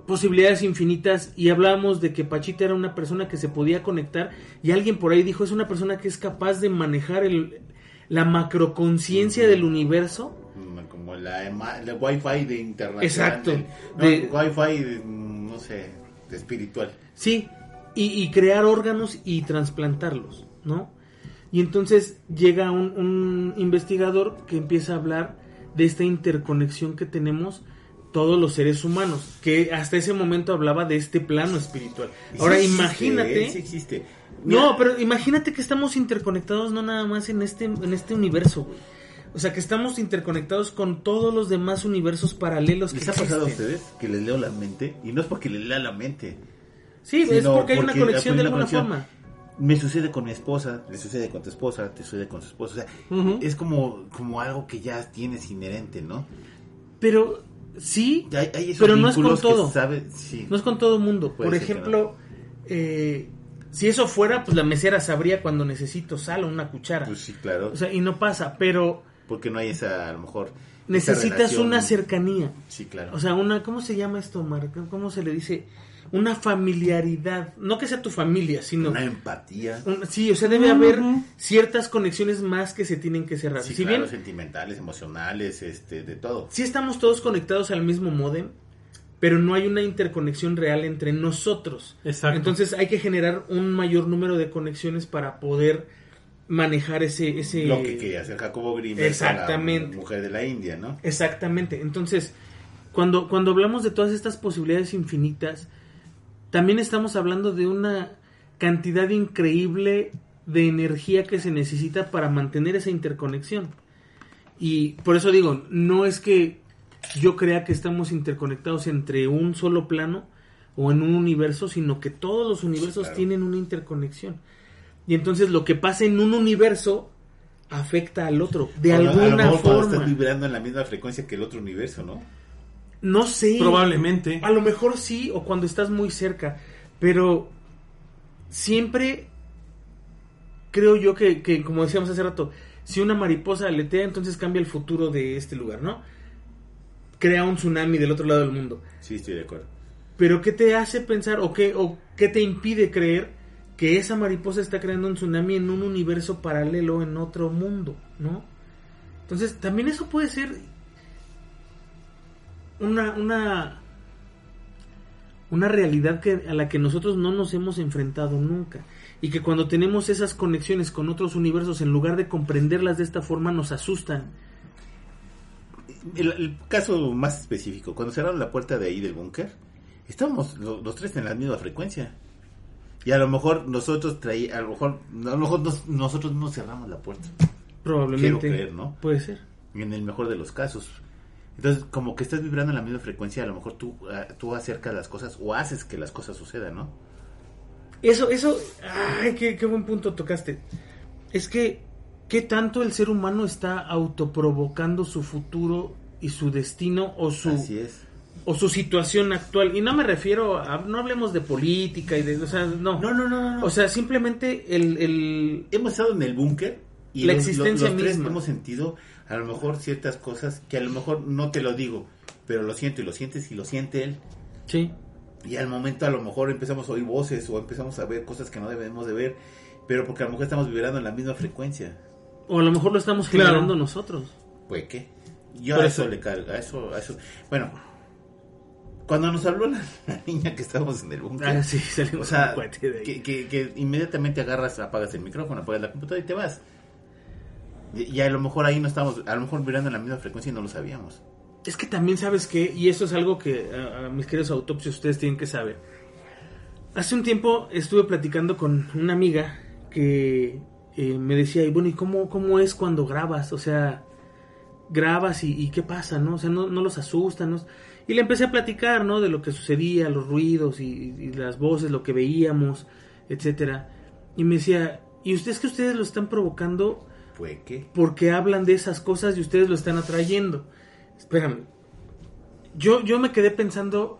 posibilidades infinitas y hablábamos de que Pachita era una persona que se podía conectar y alguien por ahí dijo es una persona que es capaz de manejar el, la macroconciencia del universo Mm, Como la, la Wi-Fi de internet. Exacto. No, De- Wi-Fi, de, mm, no sé, de espiritual. Sí, y, y crear órganos y trasplantarlos, ¿no? Y entonces llega un, un investigador que empieza a hablar de esta interconexión que tenemos todos los seres humanos, que hasta ese momento hablaba de este plano espiritual. Ahora sí existe, imagínate, ¿eh? Sí existe. no, pero imagínate que estamos interconectados no nada más en este en este universo, güey. O sea, que estamos interconectados con todos los demás universos paralelos que ¿Les ha pasado a ustedes que les leo la mente? Y no es porque les lea la mente. Sí, es porque hay una conexión de alguna conexión. forma. Me sucede con mi esposa, le sucede con tu esposa, te sucede con su esposa. O sea, es como, como algo que ya tienes inherente, ¿no? Pero sí, Hay- hay esos Pero no es con todo. sabe- sí. No es con todo mundo. Puede Por ejemplo, eh, si eso fuera, pues la mesera sabría cuando necesito sal o una cuchara. Pues sí, claro. O sea, y no pasa, pero porque no hay esa, a lo mejor. necesitas una cercanía. Sí, claro. O sea, una, ¿cómo se llama esto, Mar? ¿Cómo se le dice? Una familiaridad. No que sea tu familia, sino... una empatía. un- sí, o sea, debe haber ciertas conexiones más que se tienen que cerrar. Sí, si claro, bien sentimentales, emocionales, este, de todo. sí estamos todos conectados al mismo modem, pero no hay una interconexión real entre nosotros. Exacto. Entonces hay que generar un mayor número de conexiones para poder manejar ese... ese... Lo que quería hacer Jacobo Grimm Exactamente. la mujer de la India, ¿no? Exactamente. Entonces, cuando, cuando hablamos de todas estas posibilidades infinitas, también estamos hablando de una cantidad increíble de energía que se necesita para mantener esa interconexión. Y por eso digo, no es que yo crea que estamos interconectados entre un solo plano o en un universo, sino que todos los universos claro. tienen una interconexión. Y entonces lo que pasa en un universo afecta al otro, de O a lo- a lo alguna mejor forma. estás vibrando en la misma frecuencia que el otro universo, ¿no? No sé. Probablemente. A lo mejor sí, o cuando estás muy cerca. Pero siempre creo yo que, que, como decíamos hace rato, si una mariposa aletea, entonces cambia el futuro de este lugar, ¿no? Crea un tsunami del otro lado del mundo. Sí, estoy de acuerdo. Pero ¿qué te hace pensar o qué, o qué te impide creer que esa mariposa está creando un tsunami en un universo paralelo en otro mundo, ¿no? Entonces, también eso puede ser una, una, una realidad que, a la que nosotros no nos hemos enfrentado nunca. Y que cuando tenemos esas conexiones con otros universos, en lugar de comprenderlas de esta forma, nos asustan. El, el caso más específico, cuando cerraron la puerta de ahí del búnker, estábamos lo- los, tres en la misma frecuencia. Y a lo mejor nosotros traí, a lo mejor, a lo mejor nos- nosotros no cerramos la puerta. Probablemente. Quiero creer, ¿no? Puede ser. En el mejor de los casos. Entonces, como que estás vibrando en la misma frecuencia, a lo mejor tú, ah, tú acercas las cosas o haces que las cosas sucedan, ¿no? Eso, eso, ay, qué, qué buen punto tocaste. Es que, ¿qué tanto el ser humano está autoprovocando su futuro y su destino o su, Así es. o su situación actual? Y no me refiero a, no hablemos de política y de, o sea, no. No, no, no, no. no. O sea, simplemente el, el, hemos estado en el búnker y La los- existencia los, los tres misma. hemos sentido a lo mejor ciertas cosas que a lo mejor no te lo digo, pero lo siento y lo sientes y lo siente él. sí, Y al momento a lo mejor empezamos a oír voces o empezamos a ver cosas que no debemos de ver, pero porque a lo mejor estamos vibrando en la misma frecuencia. o a lo mejor lo estamos Claro. generando nosotros. Pues qué. Yo Pero a eso eso- le cargo, a eso, a eso. Bueno, cuando nos habló la, la niña que estábamos en el búnker, Ah, sí, o sea, que, que, que inmediatamente agarras, apagas el micrófono, apagas la computadora y te vas. Y, a lo mejor ahí no estamos, a lo mejor vibrando en la misma frecuencia y no lo sabíamos. Es que también sabes que, y eso es algo que mis queridos autopsios ustedes tienen que saber. Hace un tiempo estuve platicando con una amiga que eh, me decía, y bueno, ¿y cómo, cómo es cuando grabas? O sea, grabas y, y qué pasa, ¿no? O sea, no, no los asustan, ¿no? Y le empecé a platicar, ¿no? De lo que sucedía, los ruidos y, y las voces, lo que veíamos, etcétera. Y me decía, ¿y ustedes que ustedes lo están provocando Pues qué. porque hablan de esas cosas y ustedes lo están atrayendo. Espérame. Yo, yo me quedé pensando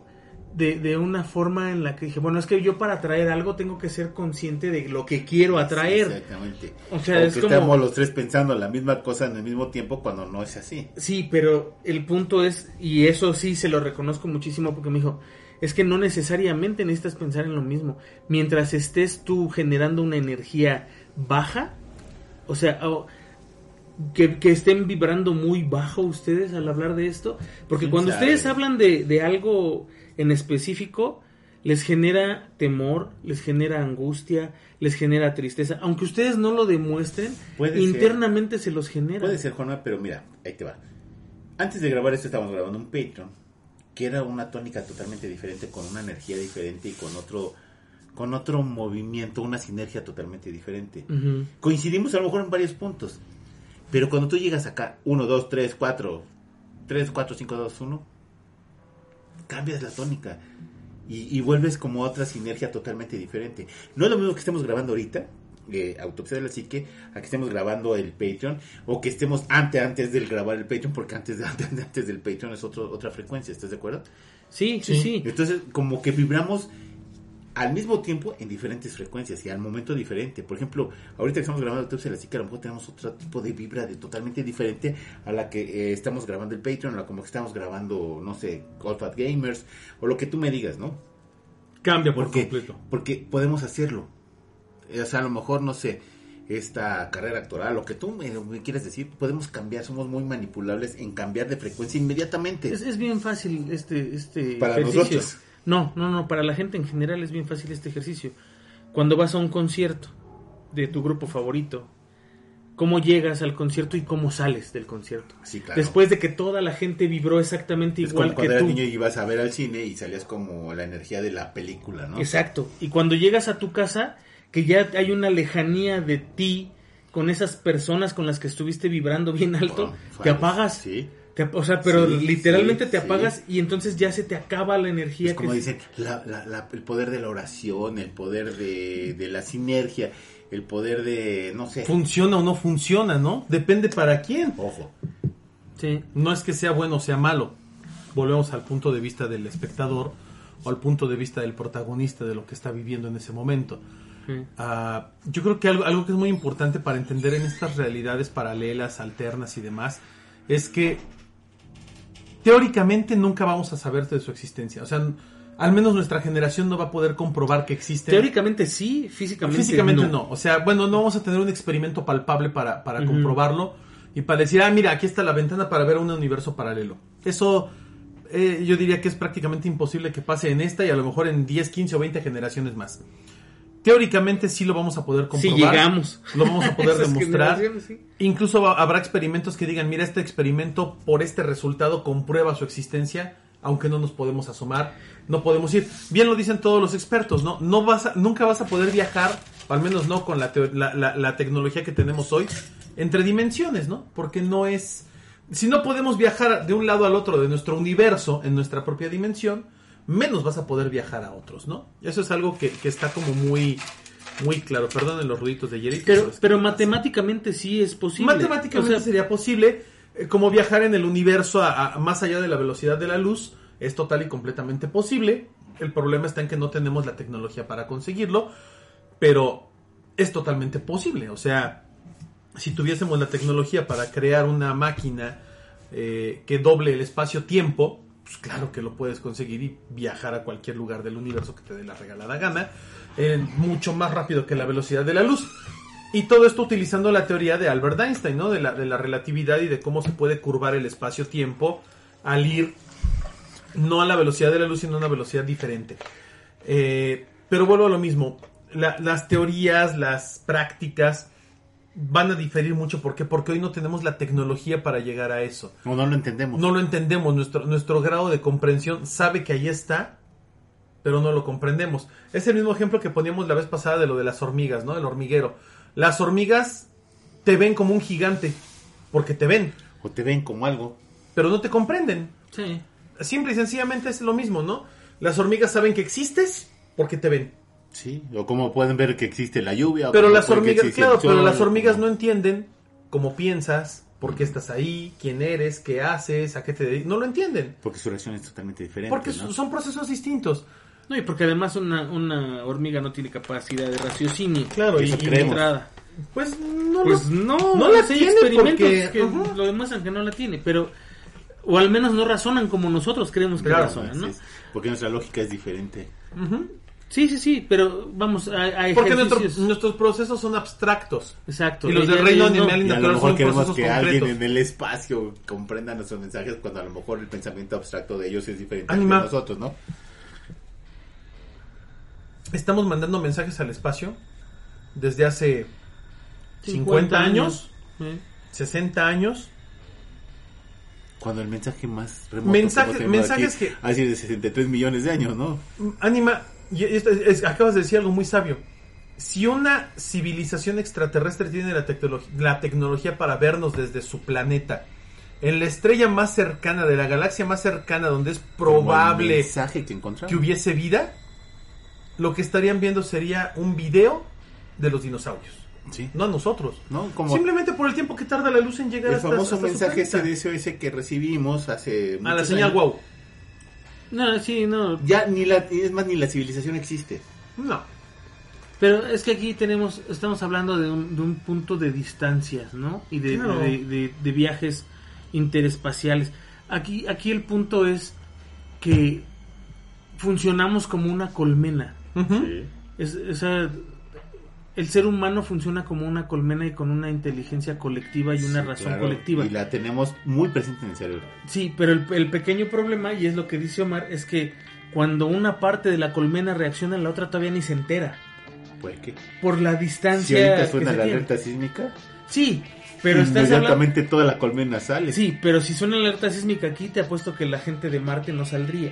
de, de una forma en la que dije, bueno, es que yo para atraer algo tengo que ser consciente de lo que quiero atraer. Sí, exactamente. O sea, es como- estamos los tres pensando la misma cosa en el mismo tiempo cuando no es así. Sí, pero el punto es, y eso sí se lo reconozco muchísimo porque me dijo, es que no necesariamente necesitas pensar en lo mismo. Mientras estés tú generando una energía baja, o sea, que, que estén vibrando muy bajo ustedes al hablar de esto, porque ¿Quién cuando sabe? ustedes hablan de, de algo en específico, les genera temor, les genera angustia, les genera tristeza, aunque ustedes no lo demuestren, Puede ser. internamente se los genera. Puede ser, Juanma, pero mira, ahí te va. Antes de grabar esto estábamos grabando un Patreon, que era una tónica totalmente diferente, con una energía diferente y con otro, con otro movimiento, una sinergia totalmente diferente. Ujú. Coincidimos a lo mejor en varios puntos, pero cuando tú llegas acá, 1, 2, 3, 4, 3, 4, 5, 2, 1, cambias la tónica y, y vuelves como otra sinergia totalmente diferente. No es lo mismo que estemos grabando ahorita, eh, Autopsia de la Psique, a que estemos grabando el Patreon, o que estemos antes, antes del grabar el Patreon, porque antes, de, antes, antes del Patreon es otro, otra frecuencia, ¿estás de acuerdo? Sí, sí, sí. Entonces, como que vibramos al mismo tiempo en diferentes frecuencias y al momento diferente. Por ejemplo, ahorita que estamos grabando de la Psique, a lo mejor tenemos otro tipo de vibra de totalmente diferente a la que eh, estamos grabando el Patreon, a la como que estamos grabando, no sé, Call Fat Gamers, o lo que tú me digas, ¿no? Cambia por Porque, completo. porque podemos hacerlo. Eh, O sea, a lo mejor, no sé, esta carrera actoral, lo que tú me, me quieres decir, podemos cambiar, somos muy manipulables en cambiar de frecuencia inmediatamente. Es, es bien fácil este, este Para ejercicio. nosotros. No, no, no, para la gente en general es bien fácil este ejercicio. Cuando vas a un concierto de tu grupo favorito, ¿cómo llegas al concierto y cómo sales del concierto? Sí, claro. Después de que toda la gente vibró exactamente es igual como que cuando eras tú. niño y ibas a ver al cine y salías como la energía de la película, ¿no? Exacto. Y cuando llegas a tu casa, que ya hay una lejanía de ti con esas personas con las que estuviste vibrando bien alto, Bueno, te fallas. apagas. Sí. O sea, pero Sí, literalmente sí, te sí. apagas y entonces ya se te acaba la energía. Es como que- dicen, la- la- la- el poder de la oración, el poder de, de la sinergia. el poder de, no sé, Funciona o no funciona, ¿no? Depende para quién. ojo. Sí. No es que sea bueno o sea malo. Volvemos al punto de vista del espectador o al punto de vista del protagonista de lo que está viviendo en ese momento. Ah, yo creo que algo, algo que es muy importante para entender en estas realidades paralelas, alternas y demás, es que teóricamente nunca vamos a saber de su existencia. O sea, al menos nuestra generación no va a poder comprobar que existen. Teóricamente sí, físicamente, Físicamente no. O sea, bueno, no vamos a tener un experimento palpable para, para comprobarlo y para decir, ah, mira, aquí está la ventana para ver un universo paralelo. Eso eh, yo diría que es prácticamente imposible que pase en esta y a lo mejor en 10, 15 o 20 generaciones más. Teóricamente sí lo vamos a poder Si comprobar. llegamos. Lo vamos a poder demostrar. sí. Incluso habrá experimentos que digan, mira, este experimento por este resultado comprueba su existencia, aunque no nos podemos asomar, no podemos ir. Bien lo dicen todos los expertos, ¿no? no vas a- nunca vas a poder viajar, al menos no con la, la- la- la tecnología que tenemos hoy, entre dimensiones, ¿no? Porque no es... Si no podemos viajar de un lado al otro de nuestro universo, en nuestra propia dimensión, menos vas a poder viajar a otros, ¿no? Eso es algo que, que está como muy... Muy claro, perdonen los ruiditos de Jerry. Pero, pasa. matemáticamente sí es posible. Matemáticamente O sea, sería posible, eh, como viajar en el universo a, a- más allá de la velocidad de la luz, es total y completamente posible. El problema está en que no tenemos la tecnología para conseguirlo, pero es totalmente posible. O sea, si tuviésemos la tecnología para crear una máquina eh, que doble el espacio-tiempo, pues claro que lo puedes conseguir y viajar a cualquier lugar del universo que te dé la regalada gana, eh, mucho más rápido que la velocidad de la luz. Y todo esto utilizando la teoría de Albert Einstein, ¿no? De la, de la relatividad y de cómo se puede curvar el espacio-tiempo al ir no a la velocidad de la luz, sino a una velocidad diferente. Eh, pero vuelvo a lo mismo. La- las teorías, las prácticas van a diferir mucho. ¿Por qué? Porque hoy no tenemos la tecnología para llegar a eso. No, no lo entendemos. No lo entendemos. Nuestro, nuestro grado de comprensión sabe que ahí está, pero no lo comprendemos. Es el mismo ejemplo que poníamos la vez pasada de lo de las hormigas, ¿no? El hormiguero. Las hormigas te ven como un gigante, porque te ven, O te ven como algo. pero no te comprenden. sí. Simple y sencillamente es lo mismo, ¿no? Las hormigas saben que existes porque te ven. Sí. O como pueden ver que existe la lluvia. o Pero las hormigas, claro, pero las hormigas no entienden cómo piensas, por qué estás ahí, quién eres, qué haces, a qué te dedicas. No lo entienden. Porque su reacción es totalmente diferente. Porque ¿no? son procesos distintos. No, y porque además una, una hormiga no tiene capacidad de raciocinio. Claro, y. Entrada. pues no Pues lo- no, no la hay tiene experimentos porque- que lo demuestran que no la tiene, pero o al menos no razonan como nosotros creemos que Claro, razonan, ¿no? Es, porque nuestra lógica es diferente. Ujú. Sí, sí, sí, pero vamos, hay, hay Porque nuestro- nuestros procesos son abstractos. Exacto. y los del reino no- animal Y a lo natural mejor son queremos procesos que alguien concretos. en el espacio comprenda nuestros mensajes cuando a lo mejor el pensamiento abstracto de ellos es diferente al de nosotros, ¿no? Estamos mandando mensajes al espacio desde hace 50 años, Sí. 60 años. Cuando el mensaje más remoto Mensaje- mensajes aquí que- sido de 63 millones de años, ¿no? Anima, y esto es- es- acabas de decir algo muy sabio. Si una civilización extraterrestre tiene la, tecnolo- la tecnología para vernos desde su planeta, en la estrella más cercana de la galaxia más cercana, donde es el probable que hubiese vida, lo que estarían viendo sería un video de los dinosaurios, Sí. no a nosotros. ¿No? Como Simplemente por el tiempo que tarda la luz en llegar el hasta, famoso hasta mensaje. SDSOS que recibimos hace a la señal años. wow. No, sí, no. Ya ni la es más ni la civilización existe. No. Pero es que aquí tenemos, estamos hablando de un, de un punto de distancias, ¿no? Y de, Claro. de, de- de viajes interespaciales. Aquí, aquí el punto es que funcionamos como una colmena. Ujú. Es, o sea, el ser humano funciona como una colmena y con una inteligencia colectiva y una Sí, razón claro, colectiva. Y la tenemos muy presente en el cerebro. Sí, pero el, el pequeño problema, y es lo que dice Omar, es que cuando una parte de la colmena reacciona, la otra todavía ni se entera. Pues que Por la si distancia. ahorita que suena la alerta sísmica, Sí, pero estás hablando. inmediatamente toda la colmena sale. Sí, pero si suena la alerta sísmica aquí, te apuesto que la gente de Marte no saldría.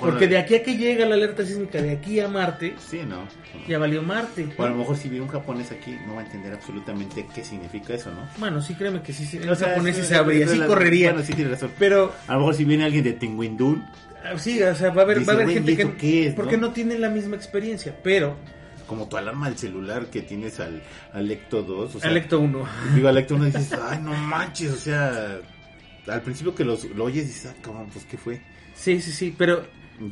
Porque de aquí a que llega la alerta sísmica de aquí a Marte, Sí, no. ya valió Marte. A lo mejor si viene un japonés aquí no va a entender absolutamente qué significa eso, ¿no? Bueno, sí, créeme que sí, sí, O sea, japonés sí es- sabría, es sí la- correría. Bueno, sí tiene razón. Pero A lo mejor si viene alguien de Tinguindún, Ah, Sí, o sea, va a haber, Dice, va a haber "Güey, gente ¿y que qué es, porque no?" no? tiene la misma experiencia, pero como tu alarma del celular que tienes al, al Ecto 2. O sea, Electo 1. Digo, al Ecto 1 dices, ay, no manches, o sea, al principio que los, lo oyes dices, ah, cabrón, pues, ¿qué fue? Sí, sí, sí, pero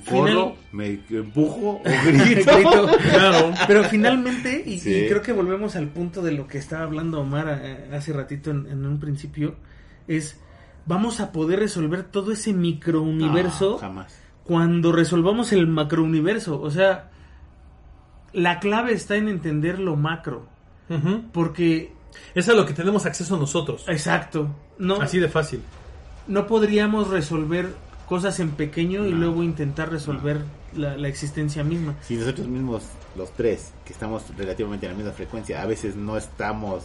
¿Corro? ¿Me empujo? ¿O grito? Grito. Claro. Pero finalmente, y, Sí. y creo que volvemos al punto de lo que estaba hablando Omar eh, hace ratito en, en un principio, es vamos a poder resolver todo ese microuniverso No, jamás. cuando resolvamos el macrouniverso. O sea, la clave está en entender lo macro. Ujú. Porque, Es a lo que tenemos acceso nosotros. exacto, no, Así de fácil. no podríamos resolver cosas en pequeño y luego intentar resolver la, la existencia misma. Si nosotros mismos, los tres, que estamos relativamente en la misma frecuencia, a veces no estamos,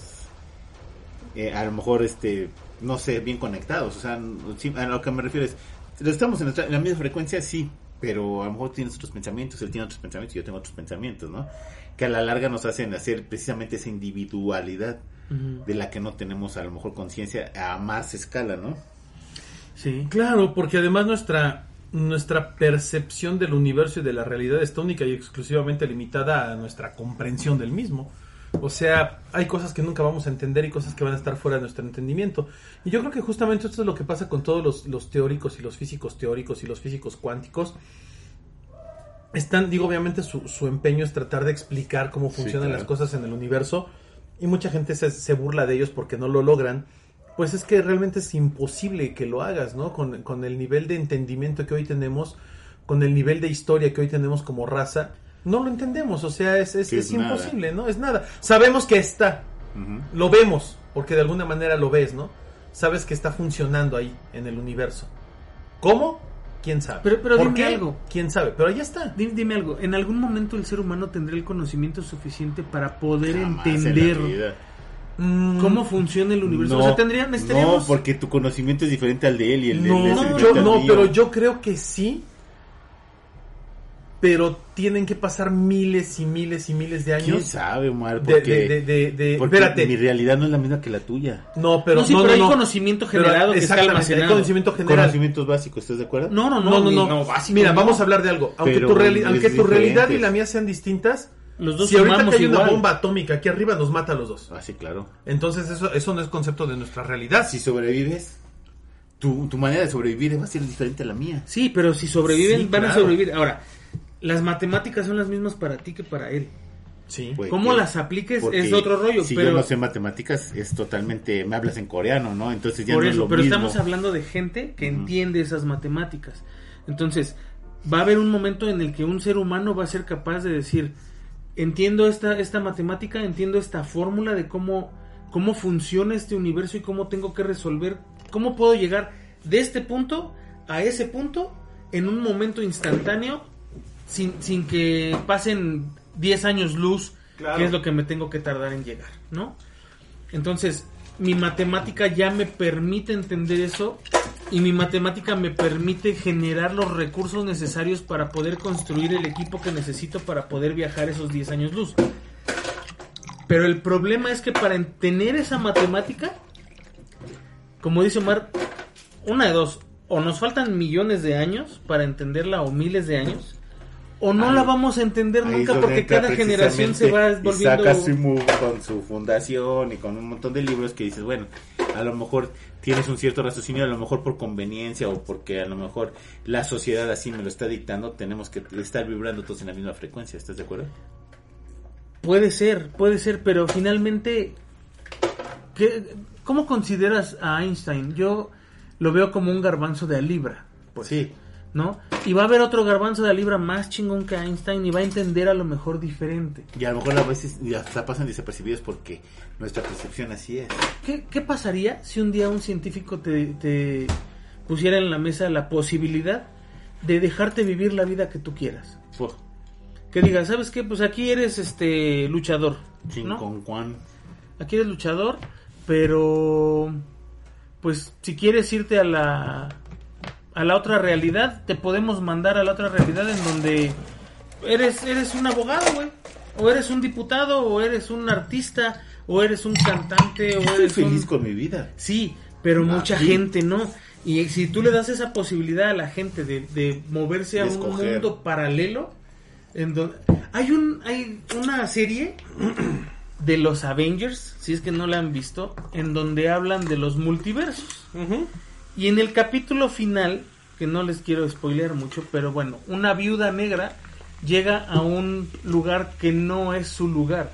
eh, a lo mejor, este, no sé, bien conectados. O sea, a lo que me refiero es, estamos en, nuestra- en la misma frecuencia, sí, pero a lo mejor tienes otros pensamientos, él tiene otros pensamientos y yo tengo otros pensamientos, ¿no? Que a la larga nos hacen hacer precisamente esa individualidad de la que no tenemos a lo mejor conciencia a más escala, ¿no? Sí. Claro, porque además nuestra nuestra percepción del universo y de la realidad está única y exclusivamente limitada a nuestra comprensión del mismo. O sea, hay cosas que nunca vamos a entender y cosas que van a estar fuera de nuestro entendimiento. Y yo creo que justamente esto es lo que pasa con todos los, los teóricos y los físicos teóricos y los físicos cuánticos. Están, digo, obviamente su, su empeño es tratar de explicar cómo Sí, funcionan claro. las cosas en el universo y mucha gente se, se burla de ellos porque no lo logran. Pues es que realmente es imposible que lo hagas, ¿no? Con, con el nivel de entendimiento que hoy tenemos, con el nivel de historia que hoy tenemos como raza, no lo entendemos, o sea, es, es, imposible, ¿no? Es nada. Sabemos que está, lo vemos, porque de alguna manera lo ves, ¿no? Sabes que está funcionando ahí, en el universo. ¿Cómo? ¿Quién sabe? Pero- pero ¿Por dime qué? algo. ¿Quién sabe? Pero ahí está. Dime, dime algo, ¿en algún momento el ser humano tendrá el conocimiento suficiente para poder Jamás en la entender vida. Cómo funciona el universo? No, o sea, tendrían, no, porque tu conocimiento es diferente al de él y el de él es yo, al no, mío. pero yo creo que sí. Pero tienen que pasar miles y miles y miles de ¿Quién años. sabe, Omar? Porque, de, de, de- de- porque espérate. mi realidad no es la misma que la tuya. No, pero no, sí, no, pero no, hay no. conocimiento Pero, generado que está almacenado. hay conocimiento general. Conocimientos básicos, ¿estás de acuerdo? No, no, no, No, no, básico, Mira, no. vamos a hablar de algo. Aunque Pero tu, reali- aunque tu realidad y la mía sean distintas, Los dos si ahorita hay una bomba atómica aquí arriba, nos mata a los dos. Ah, sí, claro. Entonces, eso, eso no es concepto de nuestra realidad. Si sobrevives, tu, tu manera de sobrevivir va a ser diferente a la mía. Sí, pero si sobreviven, Sí, van a sobrevivir. Ahora, las matemáticas son las mismas para ti que para él. Sí. Pues, ¿Cómo que- las apliques? porque Es otro rollo, Si pero- yo no sé matemáticas, es totalmente. Me hablas en coreano, ¿no? Entonces ya Por no eso, es lo pero mismo. estamos hablando de gente que entiende esas matemáticas. Entonces, va a haber un momento en el que un ser humano va a ser capaz de decir, entiendo esta, esta matemática, entiendo esta fórmula de cómo, cómo funciona este universo y cómo tengo que resolver, cómo puedo llegar de este punto a ese punto en un momento instantáneo sin, sin que pasen 10 años luz, Claro. que es lo que me tengo que tardar en llegar, ¿no? Entonces, mi matemática ya me permite entender eso y mi matemática me permite generar los recursos necesarios para poder construir el equipo que necesito para poder viajar esos 10 años luz. Pero el problema es que para tener esa matemática, como dice Omar, una de dos, o nos faltan millones de años para entenderla o miles de años, o no Ahí- la vamos a entender nunca porque cada generación se va volviendo... Asimov con su fundación y con un montón de libros que dices, bueno, a lo mejor tienes un cierto raciocinio, a lo mejor por conveniencia o porque a lo mejor la sociedad así me lo está dictando, tenemos que estar vibrando todos en la misma frecuencia, ¿estás de acuerdo? Puede ser, puede ser, pero finalmente, ¿qué- ¿cómo consideras a Einstein? Yo lo veo como un garbanzo de a libra, Pues sí, ¿no? Y va a haber otro garbanzo de a libra más chingón que Einstein y va a entender a lo mejor diferente. y a lo mejor a veces ya hasta pasan desapercibidos porque nuestra percepción así es. ¿Qué, qué pasaría si un día un científico te, te pusiera en la mesa la posibilidad de dejarte vivir la vida que tú quieras? Que diga, ¿sabes qué? Pues aquí eres este luchador, ¿no? con Juan. aquí eres luchador, pero pues si quieres irte a la a la otra realidad, te podemos mandar a la otra realidad en donde eres eres un abogado, güey, o eres un diputado, o eres un artista, o eres un cantante, o estoy eres feliz un... con mi vida. Sí, pero Ah, mucha sí. gente no. Y si tú le das esa posibilidad a la gente de, de moverse a un escoger. mundo paralelo, En don- hay un hay una serie de los Avengers, si es que no la han visto, en donde hablan de los multiversos. Y en el capítulo final, que no les quiero spoilear mucho, pero bueno, una viuda negra llega a un lugar que no es su lugar.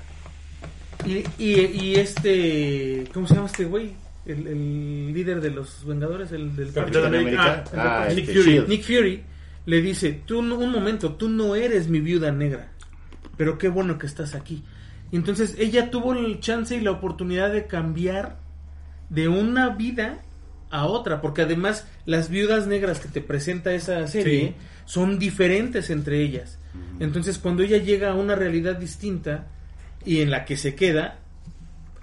Y, y, y este, ¿cómo se llama este güey? El, el líder de los Vengadores, el del Capitán América. Ah, Nick, este, Fury. Shield. Nick Fury le dice, tú no- un momento, tú no eres mi viuda negra, pero qué bueno que estás aquí. Y entonces ella tuvo el chance y la oportunidad de cambiar de una vida a otra, porque además las viudas negras que te presenta esa serie Sí. son diferentes entre ellas. Entonces cuando ella llega a una realidad distinta y en la que se queda,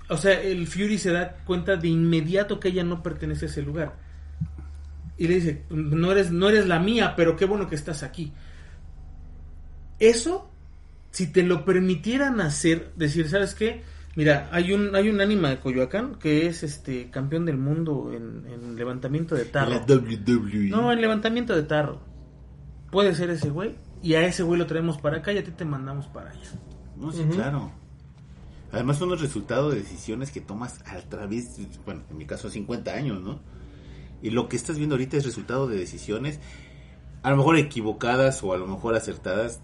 o sea, el Fury se da cuenta de inmediato que ella no pertenece a ese lugar. Y le dice, no eres, no eres la mía, pero qué bueno que estás aquí. Eso, si te lo permitieran hacer, decir, ¿sabes qué? Mira, hay un, hay un ánima de Coyoacán que es este campeón del mundo en, en levantamiento de tarro. La WWE. No, en levantamiento de tarro. Puede ser ese güey. Y a ese güey lo traemos para acá y a ti te mandamos para allá. No, sí, claro. Además son los resultados de decisiones que tomas a través, de- bueno, en mi caso 50 años, ¿no? Y lo que estás viendo ahorita es resultado de decisiones, a lo mejor equivocadas o a lo mejor acertadas,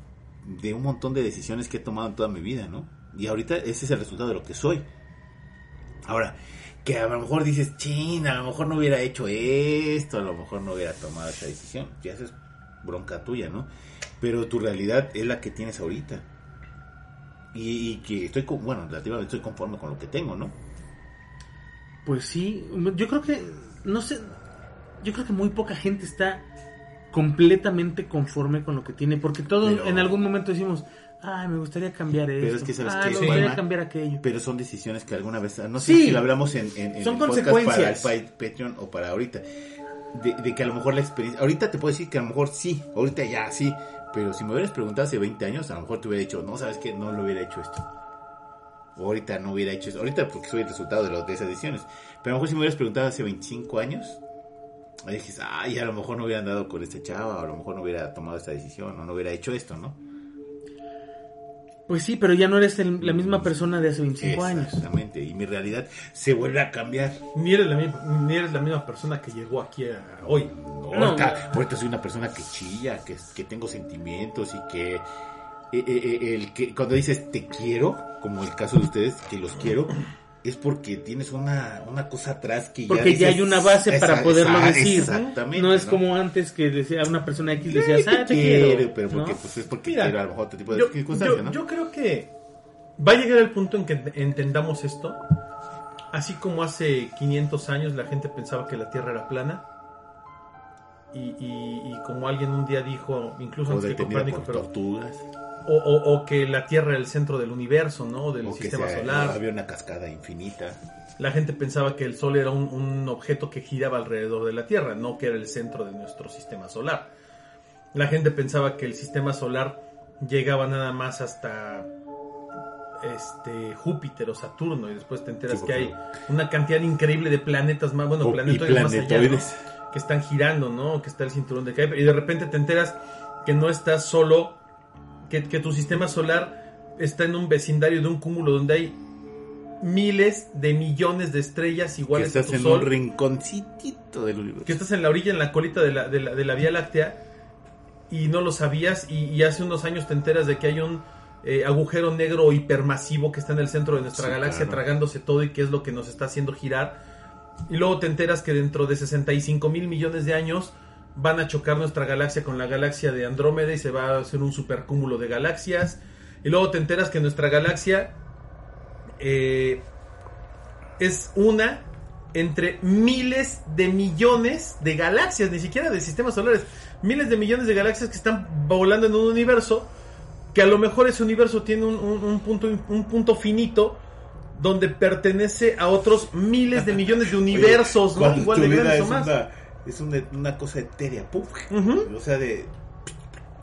de un montón de decisiones que he tomado en toda mi vida, ¿no? Y ahorita ese es el resultado de lo que soy. Ahora, que a lo mejor dices, chin, a lo mejor no hubiera hecho esto, a lo mejor no hubiera tomado esa decisión. Ya eso es bronca tuya, ¿no? Pero tu realidad es la que tienes ahorita. Y, y que estoy, con, bueno, relativamente estoy conforme con lo que tengo, ¿no? Pues sí, yo creo que, no sé, yo creo que muy poca gente está completamente conforme con lo que tiene, porque todos Pero- en algún momento decimos, ay, me gustaría cambiar esto, es que, ¿sabes ay, qué, me gustaría cambiar aquello. Pero son decisiones que alguna vez, no sé Sí. si lo hablamos en, en, en Son el consecuencias. para el pa- Patreon o para ahorita, de, de que a lo mejor la experiencia, ahorita te puedo decir que a lo mejor sí, ahorita ya sí, pero si me hubieras preguntado hace 20 años, a lo mejor te hubiera dicho, no, sabes que no lo hubiera hecho esto. O ahorita no hubiera hecho eso, ahorita porque soy el resultado de, los, de esas decisiones. Pero a lo mejor si me hubieras preguntado hace 25 años, ahí dijiste, ay, a lo mejor no hubiera andado con esta chava, o a lo mejor no hubiera tomado esta decisión, o no hubiera hecho esto, ¿no? Pues sí, pero ya no eres el- la misma persona de hace 25 años. Exactamente, y mi realidad se vuelve a cambiar. Ni eres, la misma, ni eres la misma persona que llegó aquí a- hoy. Ahorita, ahorita soy una persona que chilla, que, que tengo sentimientos y que, eh, eh, eh, el que cuando dices te quiero, como el caso de ustedes, que los quiero, es porque tienes una, una cosa atrás que Porque ya dices, hay una base para esa- poderlo esa- decir. Exactamente. No es como antes que decía una persona X Sí, decías, ah, te quiero. pero porque, ¿no? pues, es porque Mira, quiero a lo mejor otro tipo de Yo, circunstancias, yo- ¿no? yo creo que va a llegar el punto en que entendamos esto. Así como hace 500 años la gente pensaba que la Tierra era plana. Y, y- y como alguien un día dijo, incluso o antes que Copérnico, pero, tortugas, o, o- o que la Tierra era el centro del universo, ¿no? Del o sistema sea- solar. había una cascada infinita. La gente pensaba que el Sol era un, un objeto que giraba alrededor de la Tierra, no que era el centro de nuestro sistema solar. La gente pensaba que el sistema solar llegaba nada más hasta este Júpiter o Saturno y después te enteras Sí, que hay una cantidad increíble de planetas más, bueno, O- y planetoides más allá, que están girando, ¿no? Que está el cinturón de Kuiper y de repente te enteras que no estás solo, que, que tu sistema solar está en un vecindario de un cúmulo donde hay miles de millones de estrellas Que iguales a estás tu en sol, un rinconcito del universo. que estás en la orilla, en la colita de la, de la, de la Vía Láctea y no lo sabías y, y hace unos años te enteras de que hay un eh, agujero negro hipermasivo que está en el centro de nuestra Sí, galaxia claro. tragándose todo y que es lo que nos está haciendo girar. Y luego te enteras que dentro de 65 mil millones de años van a chocar nuestra galaxia con la galaxia de Andrómeda y se va a hacer un supercúmulo de galaxias. Y luego te enteras que nuestra galaxia eh, es una entre miles de millones de galaxias, ni siquiera de sistemas solares, miles de millones de galaxias que están volando en un universo, que a lo mejor ese universo tiene un, un- un punto, un punto finito donde pertenece a otros miles de millones de universos, igual de grandes o más. Una, es una, una cosa etérea, ¡puf! Ujú. O sea, de.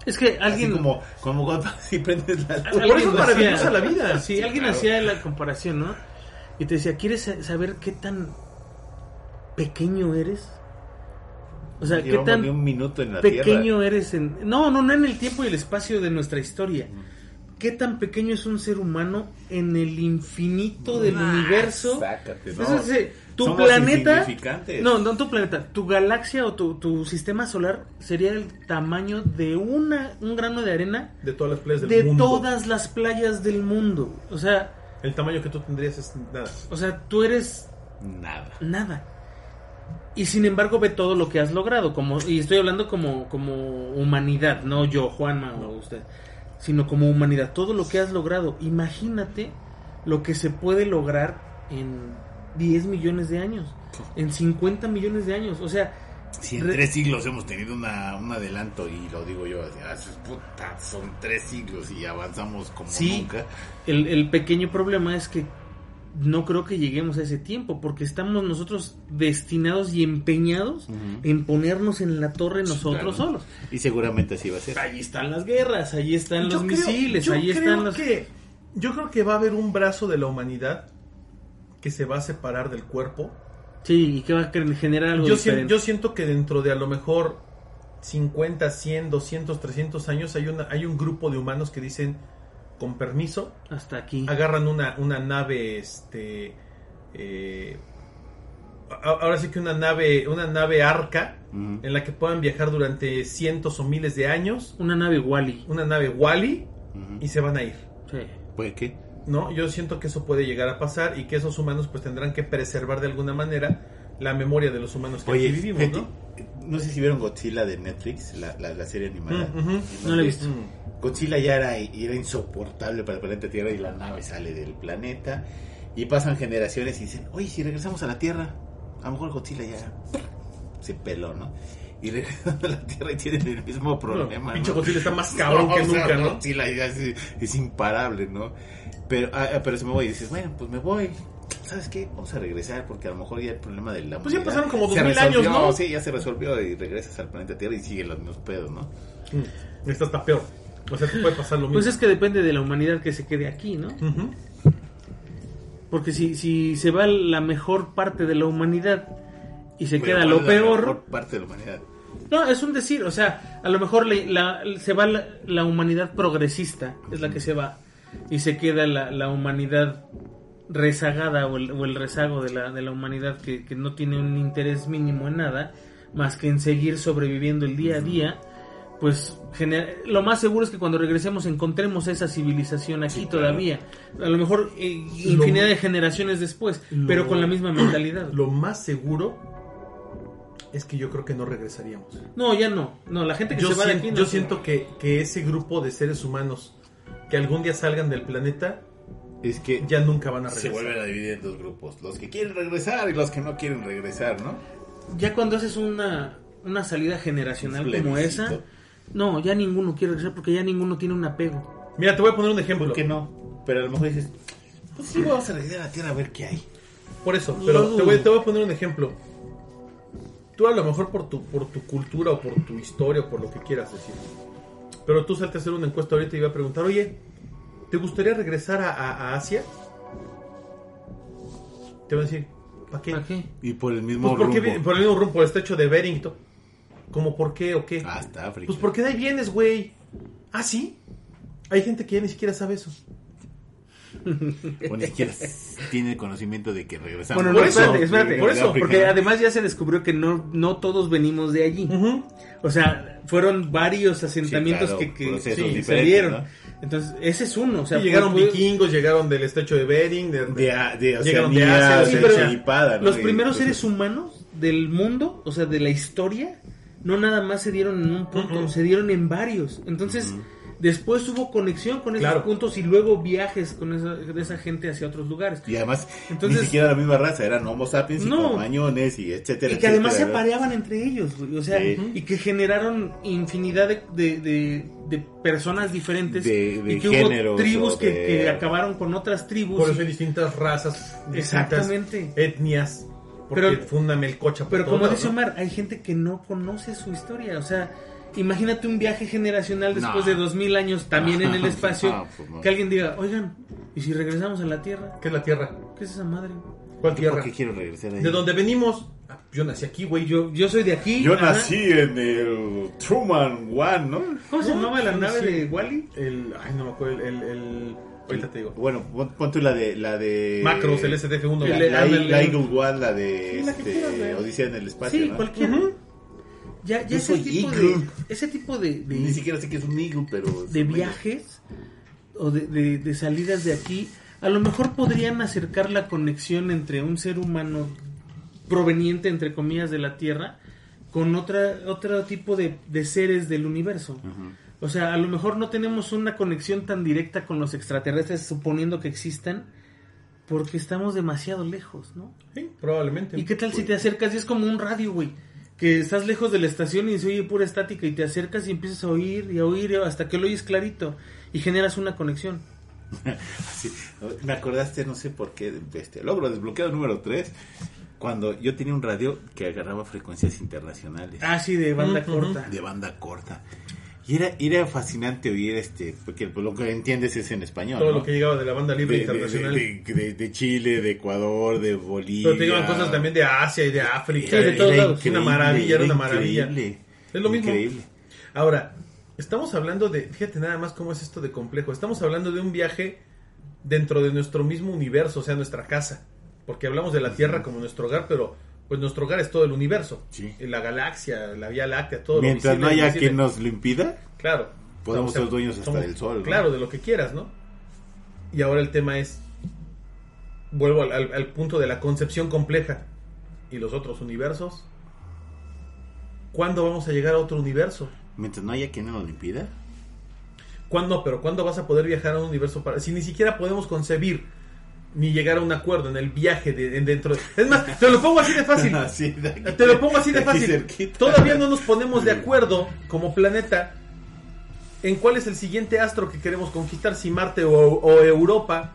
Es que alguien... Así como, como cuando si prendes la luz. Por eso es maravillosa la vida. Sí, Sí, alguien claro. hacía la comparación, ¿no? Y te decía, ¿quieres sa- saber qué tan pequeño eres? O sea, ¿qué Llevamos tan ni un minuto en la pequeño Tierra. eres en... No, no, no en el tiempo y el espacio de nuestra historia. ¿Qué tan pequeño es un ser humano en el infinito del Ah, universo? sácate, no. Eso es, eh, tu Somos planeta... No, no tu planeta. Tu galaxia o tu, tu sistema solar sería el tamaño de una, un grano de arena De todas las playas del de mundo. todas las playas del mundo. O sea, El tamaño que tú tendrías es nada. o sea, tú eres Nada. nada. Y sin embargo ve todo lo que has logrado, como y estoy hablando como como humanidad, no yo, Juanma o usted, sino como humanidad, todo lo que has logrado. Imagínate lo que se puede lograr en 10 millones de años, en 50 millones de años, o sea, Si en Re- tres siglos hemos tenido una, un adelanto, y lo digo yo, ah, puta, son tres siglos y avanzamos como Sí. nunca. el, el pequeño problema es que no creo que lleguemos a ese tiempo, porque estamos nosotros destinados y empeñados en ponernos en la torre nosotros Claro. solos. Y seguramente así va a ser. Allí están las guerras, allí están los creo- misiles, allí están los... que yo creo que va a haber un brazo de la humanidad que se va a separar del cuerpo. Sí, y que va a generar algo Yo, diferente. yo siento que dentro de a lo mejor 50, 100, 200, 300 años hay una hay un grupo de humanos que dicen con permiso Hasta aquí. agarran una, una nave este eh, ahora sí que una nave una nave arca en la que puedan viajar durante cientos o miles de años Una nave Wally. una nave Wally y se van a ir Sí. ¿Puede qué? No yo siento que eso puede llegar a pasar y que esos humanos pues tendrán que preservar de alguna manera la memoria de los humanos que Oye, aquí vivimos no no sé si vieron Godzilla de Netflix, la, la, la serie animada. Mm, No la he visto. Mm. Godzilla ya era, era insoportable para el planeta Tierra y la nave sale del planeta y pasan generaciones y dicen, oye, si regresamos a la Tierra, a lo mejor Godzilla ya se peló, ¿no? Y regresan a la Tierra y tienen el mismo problema. pinche ¿no? Godzilla está más cabrón que o sea, nunca, ¿no? Godzilla ya es, es imparable, ¿no? Pero, ah, ah, pero se me voy y dices, bueno, pues me voy. ¿Sabes qué? Vamos a regresar porque a lo mejor ya el problema de la Pues ya pasaron como se 2000 años, ¿no? Sí, ya se resolvió y regresas al planeta Tierra y siguen los mismos pedos, ¿no? Mm. Esta está peor o sea te puede pasar lo mismo Pues es que depende de la humanidad que se quede aquí, ¿no? Porque si, si se va la mejor parte de la humanidad y se Pero queda ¿cuál lo es la peor... mejor parte de la humanidad. No, es un decir, o sea, a lo mejor la- la- se va la, la humanidad progresista, es la que se va, y se queda la, la humanidad rezagada o el, o el rezago de la, de la humanidad que, que no tiene un interés mínimo en nada, más que en seguir sobreviviendo el día a día, pues gener- lo más seguro es que cuando regresemos encontremos esa civilización aquí Sí, claro. todavía, a lo mejor eh, infinidad de generaciones después, lo- pero con la misma mentalidad. lo más seguro es que yo creo que no regresaríamos. No, ya no, no, la gente que yo, se va de aquí no yo siento que, que ese grupo de seres humanos que algún día salgan del planeta Es que ya nunca van a se regresar. vuelven a dividir en dos grupos. Los que quieren regresar y los que no quieren regresar, ¿no? ya cuando haces una, una salida generacional como esa, no, ya ninguno quiere regresar porque ya ninguno tiene un apego. Mira, te voy a poner un ejemplo. ¿Por qué no? Pero a lo mejor dices, pues sí, vamos a regresar a la Tierra a ver qué hay. Por eso, pero No. te voy, te voy a poner un ejemplo. Tú a lo mejor por tu, por tu cultura o por tu historia o por lo que quieras decir. Pero tú salte a hacer una encuesta ahorita y iba a preguntar, oye, ¿te gustaría regresar a, a- a Asia? Te van a decir, ¿para qué? ¿Para qué? Y por el mismo Pues porque rumbo. por el mismo rumbo, por el estrecho de Bering. y todo. ¿Cómo por qué o qué? Hasta África. Pues porque de ahí vienes, güey. ¿Ah, sí? Hay gente que ya ni siquiera sabe eso. O ni siquiera tiene conocimiento de que regresamos. Bueno, no, Por eso, espérate, espérate, por eso, Porque además ya se descubrió que no, no todos venimos de allí. O sea, fueron varios asentamientos Sí, claro, que, que sí, salieron. ¿no? Entonces, ese es uno. O sea, llegaron vikingos, llegaron del estrecho de Bering. De, De, a- de Llegaron de Asia, de Sí, pero Chilipada, ¿no? los primeros seres humanos del mundo, o sea, de la historia, no nada más se dieron en un punto, se dieron en varios. Entonces, después hubo conexión con esos Claro. puntos y luego viajes con esa, de esa gente hacia otros lugares. Y además, Entonces- ni siquiera la misma raza, eran Homo sapiens y No. cromañones y etcétera. Y que además se apareaban entre ellos, o sea, Sí. y que generaron infinidad de, de, de- de personas diferentes De- de y que hubo tribus que, acabaron con otras tribus. Por eso y- hay distintas razas, distintas Exactamente. etnias. Porque Pero- fundan Melcocha. por Pero como lados, dice ¿no? Omar, hay gente que no conoce su historia. O sea, imagínate un viaje generacional después No. de dos mil años también en el espacio. No, pues no. Que alguien diga, oigan, ¿y si regresamos a la Tierra? ¿Qué es la Tierra? ¿Qué es esa madre? ¿Cuál ¿Por tierra? qué quiero regresar ahí? De donde venimos. Ah, Yo nací aquí, güey. Yo, yo soy de aquí. Yo ajá. nací en el Truman One, ¿no? ¿Cómo se llamaba la nave sí. de Wally? El, ay, no me acuerdo. El, el, el- ahorita te digo. Bueno, pon, pon tú la de... La de Macros, el STF-1. La, la, la Eagle One, la de quieras, este. Odisea en el espacio, Sí, ¿no? cualquiera. Ya, ya Yo ese soy tipo de, ese tipo de, de- Ni siquiera sé que es un Eagle, pero... de viajes o de, de- de salidas de aquí, a lo mejor podrían acercar la conexión entre un ser humano proveniente, entre comillas, de la Tierra con otra, otro tipo de, de seres del universo. O sea, a lo mejor no tenemos una conexión tan directa con los extraterrestres, suponiendo que existan, porque estamos demasiado lejos, ¿no? Sí, probablemente. ¿Y qué tal si te acercas y es como un radio, güey? Que estás lejos de la estación y se oye pura estática y te acercas y empiezas a oír y a oír hasta que lo oyes clarito y generas una conexión. Sí, me acordaste, no sé por qué, de este logro desbloqueado número 3, cuando yo tenía un radio que agarraba frecuencias internacionales Ah, sí, de banda corta. de banda corta. Y era, era fascinante oír este, porque lo que entiendes es en español. Todo ¿no? lo que llegaba de la banda libre de, internacional. de- de- de Chile, de Ecuador, de Bolivia. Pero te llegaban cosas también de Asia y de África. Sí, de Era todos lados. Una maravilla, era una era maravilla. increíble, Es lo mismo. Increíble. Ahora, estamos hablando de, fíjate nada más cómo es esto de complejo. Estamos hablando de un viaje dentro de nuestro mismo universo, o sea, nuestra casa. Porque hablamos de la Tierra como nuestro hogar, pero pues nuestro hogar es todo el universo. Sí. La galaxia, la Vía Láctea, todo Mientras lo no visible, haya invisible. quien nos lo impida, Claro. Podemos ser dueños hasta somos- del sol, ¿no? Claro, de lo que quieras, ¿no? Y ahora el tema es, vuelvo al, al- al punto de la concepción compleja. ¿Y los otros universos? ¿Cuándo vamos a llegar a otro universo? mientras no haya quien nos lo impida, ¿Cuándo? Pero ¿cuándo vas a poder viajar a un universo para... Si ni siquiera podemos concebir ni llegar a un acuerdo en el viaje de, en dentro de... Es más, te lo pongo así de fácil. De aquí- Te lo pongo así de fácil. cerquita. Todavía no nos ponemos de acuerdo como planeta en cuál es el siguiente astro que queremos conquistar, si Marte o, o Europa.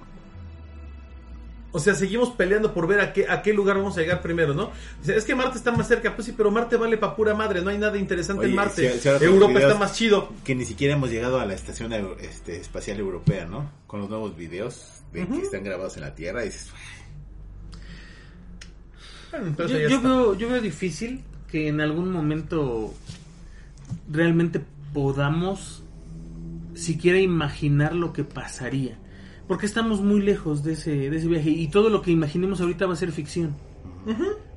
O sea, seguimos peleando por ver a qué, a qué lugar vamos a llegar primero, ¿no? Dice, es que Marte está más cerca. Pues sí, pero Marte vale pa' pura madre. No hay nada interesante Oye, en Marte. si- si ahora Europa está más chido. que ni siquiera hemos llegado a la estación este, espacial europea, ¿no? Con los nuevos videos de que están grabados en la Tierra y dices, Bueno, entonces Yo, ya yo está. veo, yo veo difícil que en algún momento realmente podamos siquiera imaginar lo que pasaría. Porque estamos muy lejos de ese, de ese viaje y todo lo que imaginemos ahorita va a ser ficción.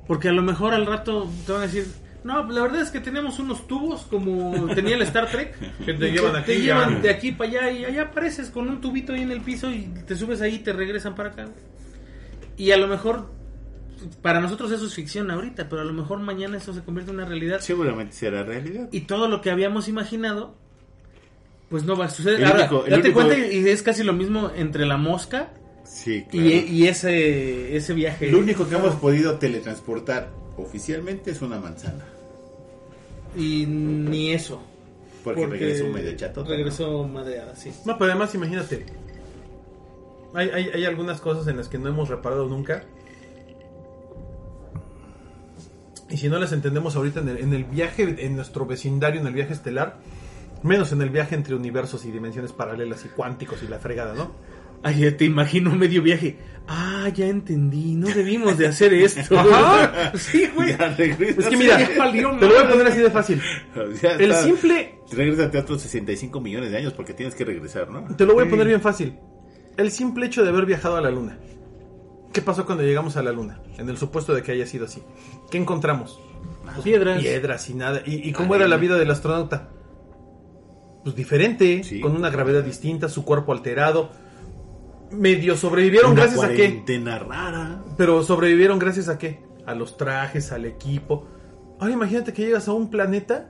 Porque a lo mejor al rato te van a decir, no, la verdad es que tenemos unos tubos como tenía el Star Trek. Que te llevan aquí te llevan de aquí para allá y allá apareces con un tubito ahí en el piso y te subes ahí y te regresan para acá. Y a lo mejor para nosotros eso es ficción ahorita, pero a lo mejor mañana eso se convierte en una realidad. seguramente será realidad. Y todo lo que habíamos imaginado, pues no va a suceder. El Ahora, único- el date único- cuenta y es casi lo mismo entre la mosca Sí, y, claro. y ese, ese viaje. Lo único que hemos podido teletransportar oficialmente es una manzana. Y ni eso. Porque, regresó medio chato. Regresó madreada, sí. No, pero además imagínate. Hay, hay, hay algunas cosas en las que no hemos reparado nunca. Y si no las entendemos ahorita en el, en el viaje, en nuestro vecindario, en el viaje estelar, menos en el viaje entre universos y dimensiones paralelas y cuánticos y la fregada, ¿no? Ay, ya te imagino medio viaje. Ah, ya entendí, no debimos de hacer esto. Ajá. sí, güey. Ya. Es que mira, valió te lo voy a poner así de fácil. El simple, Regrésate a otros 65 millones de años porque tienes que regresar, ¿no? te lo voy a poner bien fácil. El simple hecho de haber viajado a la luna. ¿Qué pasó cuando llegamos a la luna? En el supuesto de que haya sido así. ¿Qué encontramos? Piedras. piedras y nada. ¿Y, y cómo era la vida del astronauta? Pues diferente, Sí. con una gravedad distinta, su cuerpo alterado. Medio sobrevivieron Una gracias a qué. rara. Pero sobrevivieron gracias a qué? A los trajes, al equipo. Ahora imagínate que llegas a un planeta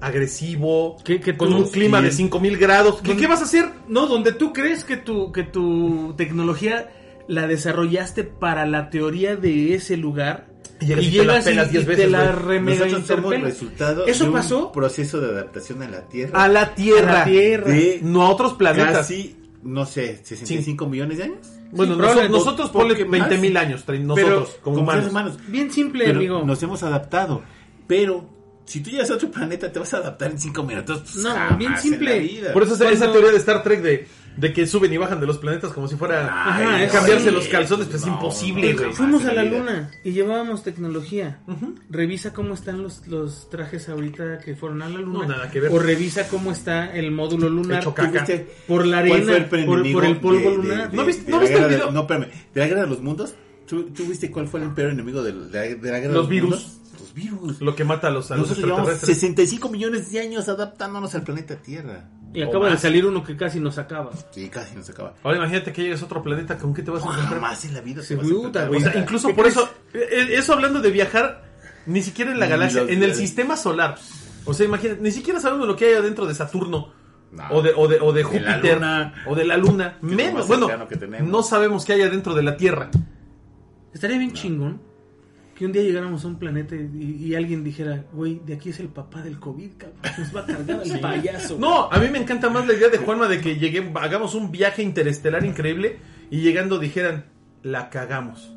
agresivo, Que- que con un clima de sí. 5000 grados. ¿Qué, ¿Qué vas a hacer? No, donde tú crees que tu, que tu tecnología la desarrollaste para la teoría de ese lugar. Y llegas y te la pelas y- 10 y veces, te la re mega Nosotros resultado ¿Eso de un pasó? proceso de adaptación a la Tierra. A la Tierra. A la Tierra. De No a otros planetas. casi, no sé, 65 millones de años. Bueno, Sí, nosotros po- ponle poco 20 mil años, nosotros, como como humanos. seres humanos. Bien simple, Pero amigo. Nos hemos adaptado. Pero Si tú llegas a otro planeta, te vas a adaptar en cinco minutos. Pues, No, bien en simple. Por eso Cuando- esa teoría de Star Trek de, de que suben y bajan de los planetas como si fuera Ajá, cambiarse sí. los calzones, pues es imposible, no, güey. no. Fuimos a la luna y llevábamos tecnología. Revisa cómo están los, los trajes ahorita que fueron a la luna. No, nada que ver. O revisa cómo está el módulo lunar. Hecho ¿Tú caca. viste Por la cuál arena, fue el por, el polvo de- de- lunar. de- ¿No viste- de no viste el de- video? no, espérame. ¿De la guerra de los mundos? ¿Tú, tú viste cuál fue el peor enemigo de, la- de la guerra de Los los virus. mundos? Los virus. Lo que mata a los, a los Nosotros llevamos extraterrestres. 65 millones de años adaptándonos al planeta Tierra. Y acaba de más. salir uno que casi nos acaba. Y casi nos acaba. Ahora imagínate que llegues a otro planeta, ¿con qué te vas a encontrar? Jamás en la vida Se bruta, güey. O sea, incluso por eso, eh, eso hablando de viajar, ni siquiera en la galaxia, en el sistema solar. O sea, imagínate, ni siquiera sabemos lo que hay adentro de Saturno. No. O de, o de, o de Júpiter, Luna. o de la Luna, menos, más bueno, cercano que tenemos. no sabemos qué hay adentro de la Tierra. Estaría bien chingón que un día llegáramos a un planeta y, y alguien dijera, güey, de aquí es el papá del COVID, cabrón. Nos va a cargar el payaso. No, a mí me encanta más la idea de Juanma de que llegue, hagamos un viaje interestelar increíble y llegando dijeran, la cagamos.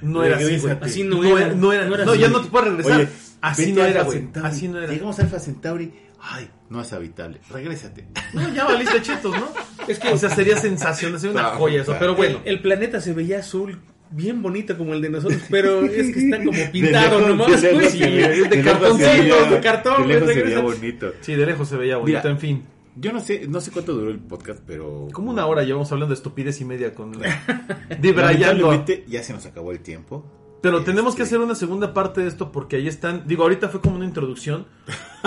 No era así, güey. Así no, No era. era, no era, no era no, así. ya no te puedes regresar. Oye, así no era, güey. Centauri. Así no era. Llegamos a Alpha Centauri. Ay, no es habitable. Regrésate. No, ya valiste chetos, ¿no? Es que- o sea, sería sensacional, sería una joya eso. Pero bueno, El, el planeta se veía azul, bien bonito como el de nosotros, pero es que está como pintado nomás, de lejos güey. sí, se veía- es de de cartoncito, de cartón, De lejos güey, se veía bonito. sí, de lejos se veía bonito, Mira. en fin. Yo no sé, no sé cuánto duró el podcast, pero... Como una hora llevamos hablando de estupidez y media con Debrayando. Lamentablemente ya se nos acabó el tiempo. Pero tenemos que Este, hacer una segunda parte de esto porque ahí están. Digo, ahorita fue como una introducción.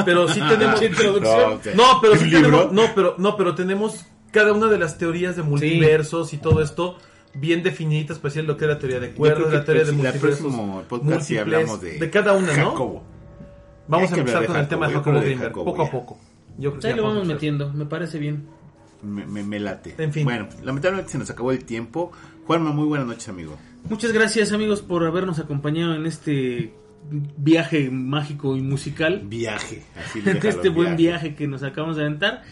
Pero sí tenemos. No, sea, No, pero ¿un sí tenemos. No, pero, no, pero tenemos cada una de las teorías de multiversos y todo esto bien definidas, especial lo que es la teoría de Yo cuerdas, creo que la teoría de multiversos. próximo podcast múltiples, hablamos de... cada una, ¿no? Jacobo. Vamos a empezar de con el tema de Jacobo, Jacobo de Greenberg, Jacobo poco a poco. Yo creo que Ahí lo vamos metiendo, me parece bien. Me, me- me late. En fin. Bueno, lamentablemente se nos acabó el tiempo. Juanma, muy buenas noches, amigo. Muchas gracias amigos por habernos acompañado en este viaje mágico y musical. Viaje. Así En este buen viaje que nos acabamos de aventar.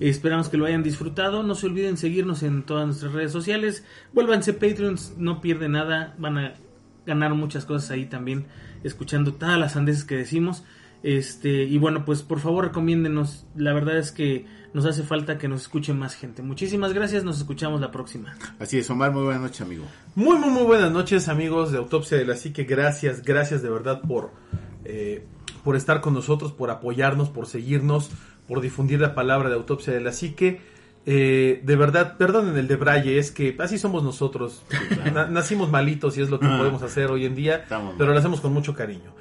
Esperamos que lo hayan disfrutado. No se olviden seguirnos en todas nuestras redes sociales. Vuélvanse Patreons, no pierden nada. Van a ganar muchas cosas ahí también, escuchando todas las andeses que decimos. Este, y bueno, pues por favor recomiéndenos. La verdad es que nos hace falta que nos escuche más gente. Muchísimas gracias, nos escuchamos la próxima. Así es, Omar, muy buenas noches, amigo. Muy, muy, muy buenas noches, amigos de Autopsia de la Psique. Gracias, gracias de verdad por, eh, por estar con nosotros, por apoyarnos, por seguirnos, por difundir la palabra de Autopsia de la Psique. Eh, de verdad, perdonen el de Braille, es que así somos nosotros. Na- nacimos malitos y es lo que Ah. podemos hacer hoy en día, Estamos pero lo hacemos con mucho cariño.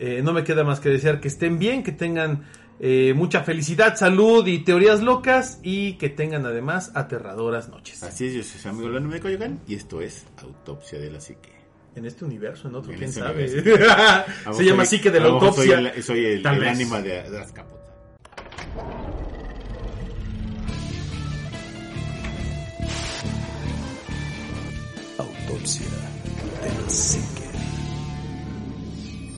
Eh, no me queda más que desear que estén bien, que tengan eh, mucha felicidad, salud y teorías locas y que tengan además aterradoras noches. Así es, yo soy su amigo de Coyoacán y esto es Autopsia de la Psique. En este universo, en otro, En quién este sabe. Se llama Psique de la autopsia. Soy el, soy el, el ánima de, de las Autopsia de la.